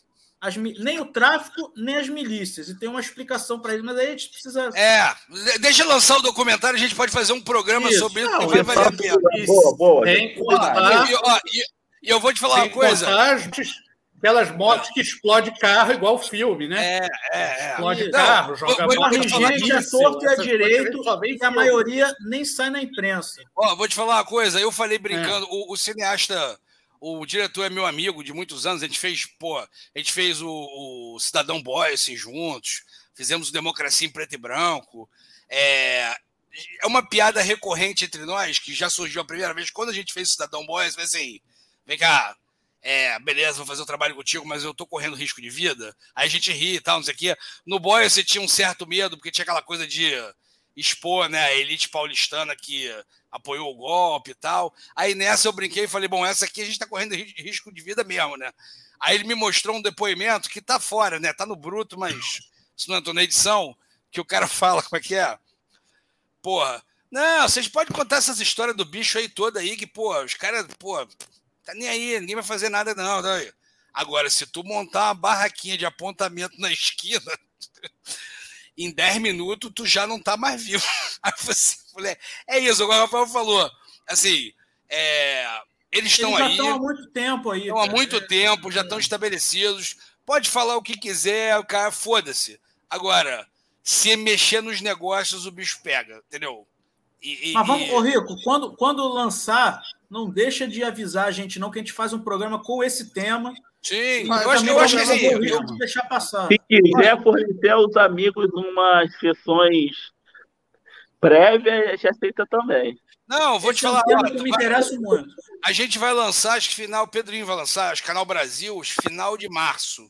as, nem o tráfico, nem as milícias. E tem uma explicação para isso, mas aí a gente precisa. É, deixa eu lançar o documentário, a gente pode fazer um programa isso. sobre isso, Não, vai valer a pena. Boa, boa. Tem contar... e, ó, e, e, eu vou te falar uma coisa. Aquelas motos que explode carro, igual filme, né? É, é, é. Explode carro, joga moto. Tem gente a torto e a direito, e a maioria nem sai na imprensa. Ó, vou te falar uma coisa, eu falei brincando, é. o, o cineasta o diretor é meu amigo de muitos anos. A gente fez, pô, a gente fez o, o Cidadão Boy assim, juntos, fizemos o Democracia em Preto e Branco. É, é uma piada recorrente entre nós, que já surgiu a primeira vez quando a gente fez o Cidadão Boy, assim, vem cá, é, beleza, vou fazer o trabalho contigo, mas eu tô correndo risco de vida. Aí a gente ri e tal, não sei o quê. No Boy você tinha um certo medo, porque tinha aquela coisa de expor né, a elite paulistana que apoiou o golpe e tal. Aí nessa eu brinquei e falei, bom, essa aqui a gente está correndo risco de vida mesmo, né? Aí ele me mostrou um depoimento que tá fora, né? Tá no bruto, mas se não entrou na edição, que o cara fala como é que é. Porra, não, vocês podem contar essas histórias do bicho aí toda aí, que, pô, os caras, pô, tá nem aí, ninguém vai fazer nada, não. não. Agora, se tu montar uma barraquinha de apontamento na esquina, em 10 minutos tu já não tá mais vivo. Aí você, é isso, agora o Rafael falou. Assim, é, eles estão aí. estão há muito tempo aí. Estão há muito é, tempo, já estão estabelecidos. Pode falar o que quiser, o cara, foda-se. Agora, se mexer nos negócios, o bicho pega, entendeu? E, e, Mas vamos, e... ô Rico, quando, quando lançar, não deixa de avisar a gente, não, que a gente faz um programa com esse tema Sim, mas eu acho, eu acho que assim, deixar passar. Se quiser fornecer aos amigos umas sessões prévias, a gente aceita também. Não, vou Esse te é falar. Um que me interessa muito. A gente vai lançar, acho que final, Pedrinho vai lançar, acho que Canal Brasil, final de março.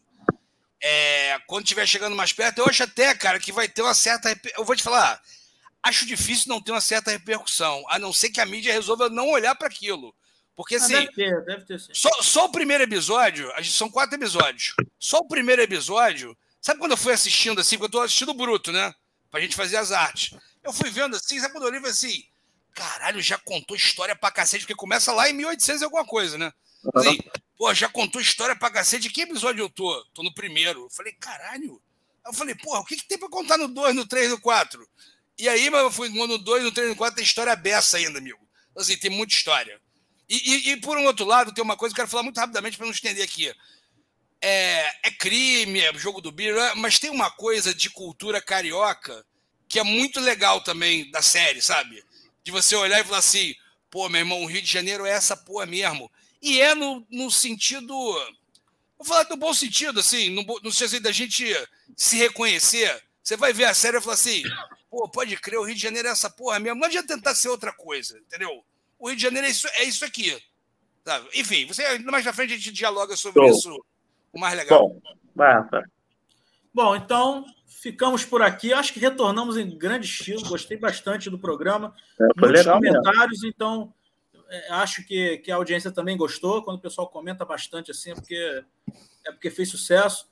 É, quando estiver chegando mais perto, eu acho até, cara, que vai ter uma certa. Eu vou te falar, acho difícil não ter uma certa repercussão, a não ser que a mídia resolva não olhar para aquilo. Porque assim. Ah, deve ter, deve ter sim. Só, só o primeiro episódio, são quatro episódios. Só o primeiro episódio. Sabe quando eu fui assistindo assim? Quando eu tô assistindo bruto, né? Pra gente fazer as artes. Eu fui vendo assim, sabe quando eu olhei e assim. Caralho, já contou história pra cacete, porque começa lá em 1800 e alguma coisa, né? Assim, pô, já contou história pra cacete. Que episódio eu tô? Tô no primeiro. Eu falei, caralho. Eu falei, porra, o que, que tem pra contar no 2, no 3, no 4? E aí, mas eu fui no 2, no 3, no 4, tem história beça ainda, amigo. Assim, tem muita história. E, e, e, por um outro lado, tem uma coisa que eu quero falar muito rapidamente para não estender aqui. É, é crime, é jogo do bicho, é, mas tem uma coisa de cultura carioca que é muito legal também da série, sabe? De você olhar e falar assim, pô, meu irmão, o Rio de Janeiro é essa porra mesmo. E é no, no sentido. Vou falar no bom sentido, assim, no, no sentido da gente se reconhecer. Você vai ver a série e falar assim, pô, pode crer, o Rio de Janeiro é essa porra mesmo. Não adianta tentar ser outra coisa, entendeu? O Rio de Janeiro é isso, é isso aqui. Sabe? Enfim, você, mais na frente a gente dialoga sobre isso o mais legal. Bom, Bom, então ficamos por aqui. Acho que retornamos em grande estilo. Gostei bastante do programa. É, Muitos legal, comentários, mesmo. então é, acho que, que a audiência também gostou. Quando o pessoal comenta bastante assim, é porque, é porque fez sucesso.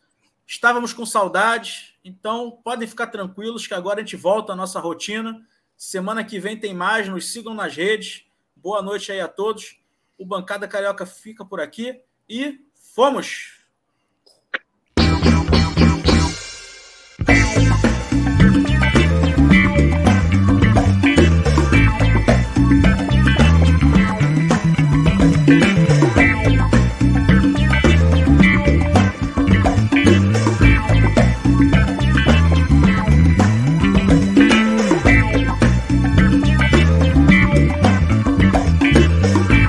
Estávamos com saudade, então podem ficar tranquilos que agora a gente volta à nossa rotina. Semana que vem tem mais, nos sigam nas redes. Boa noite aí a todos. O Bancada Carioca fica por aqui e fomos!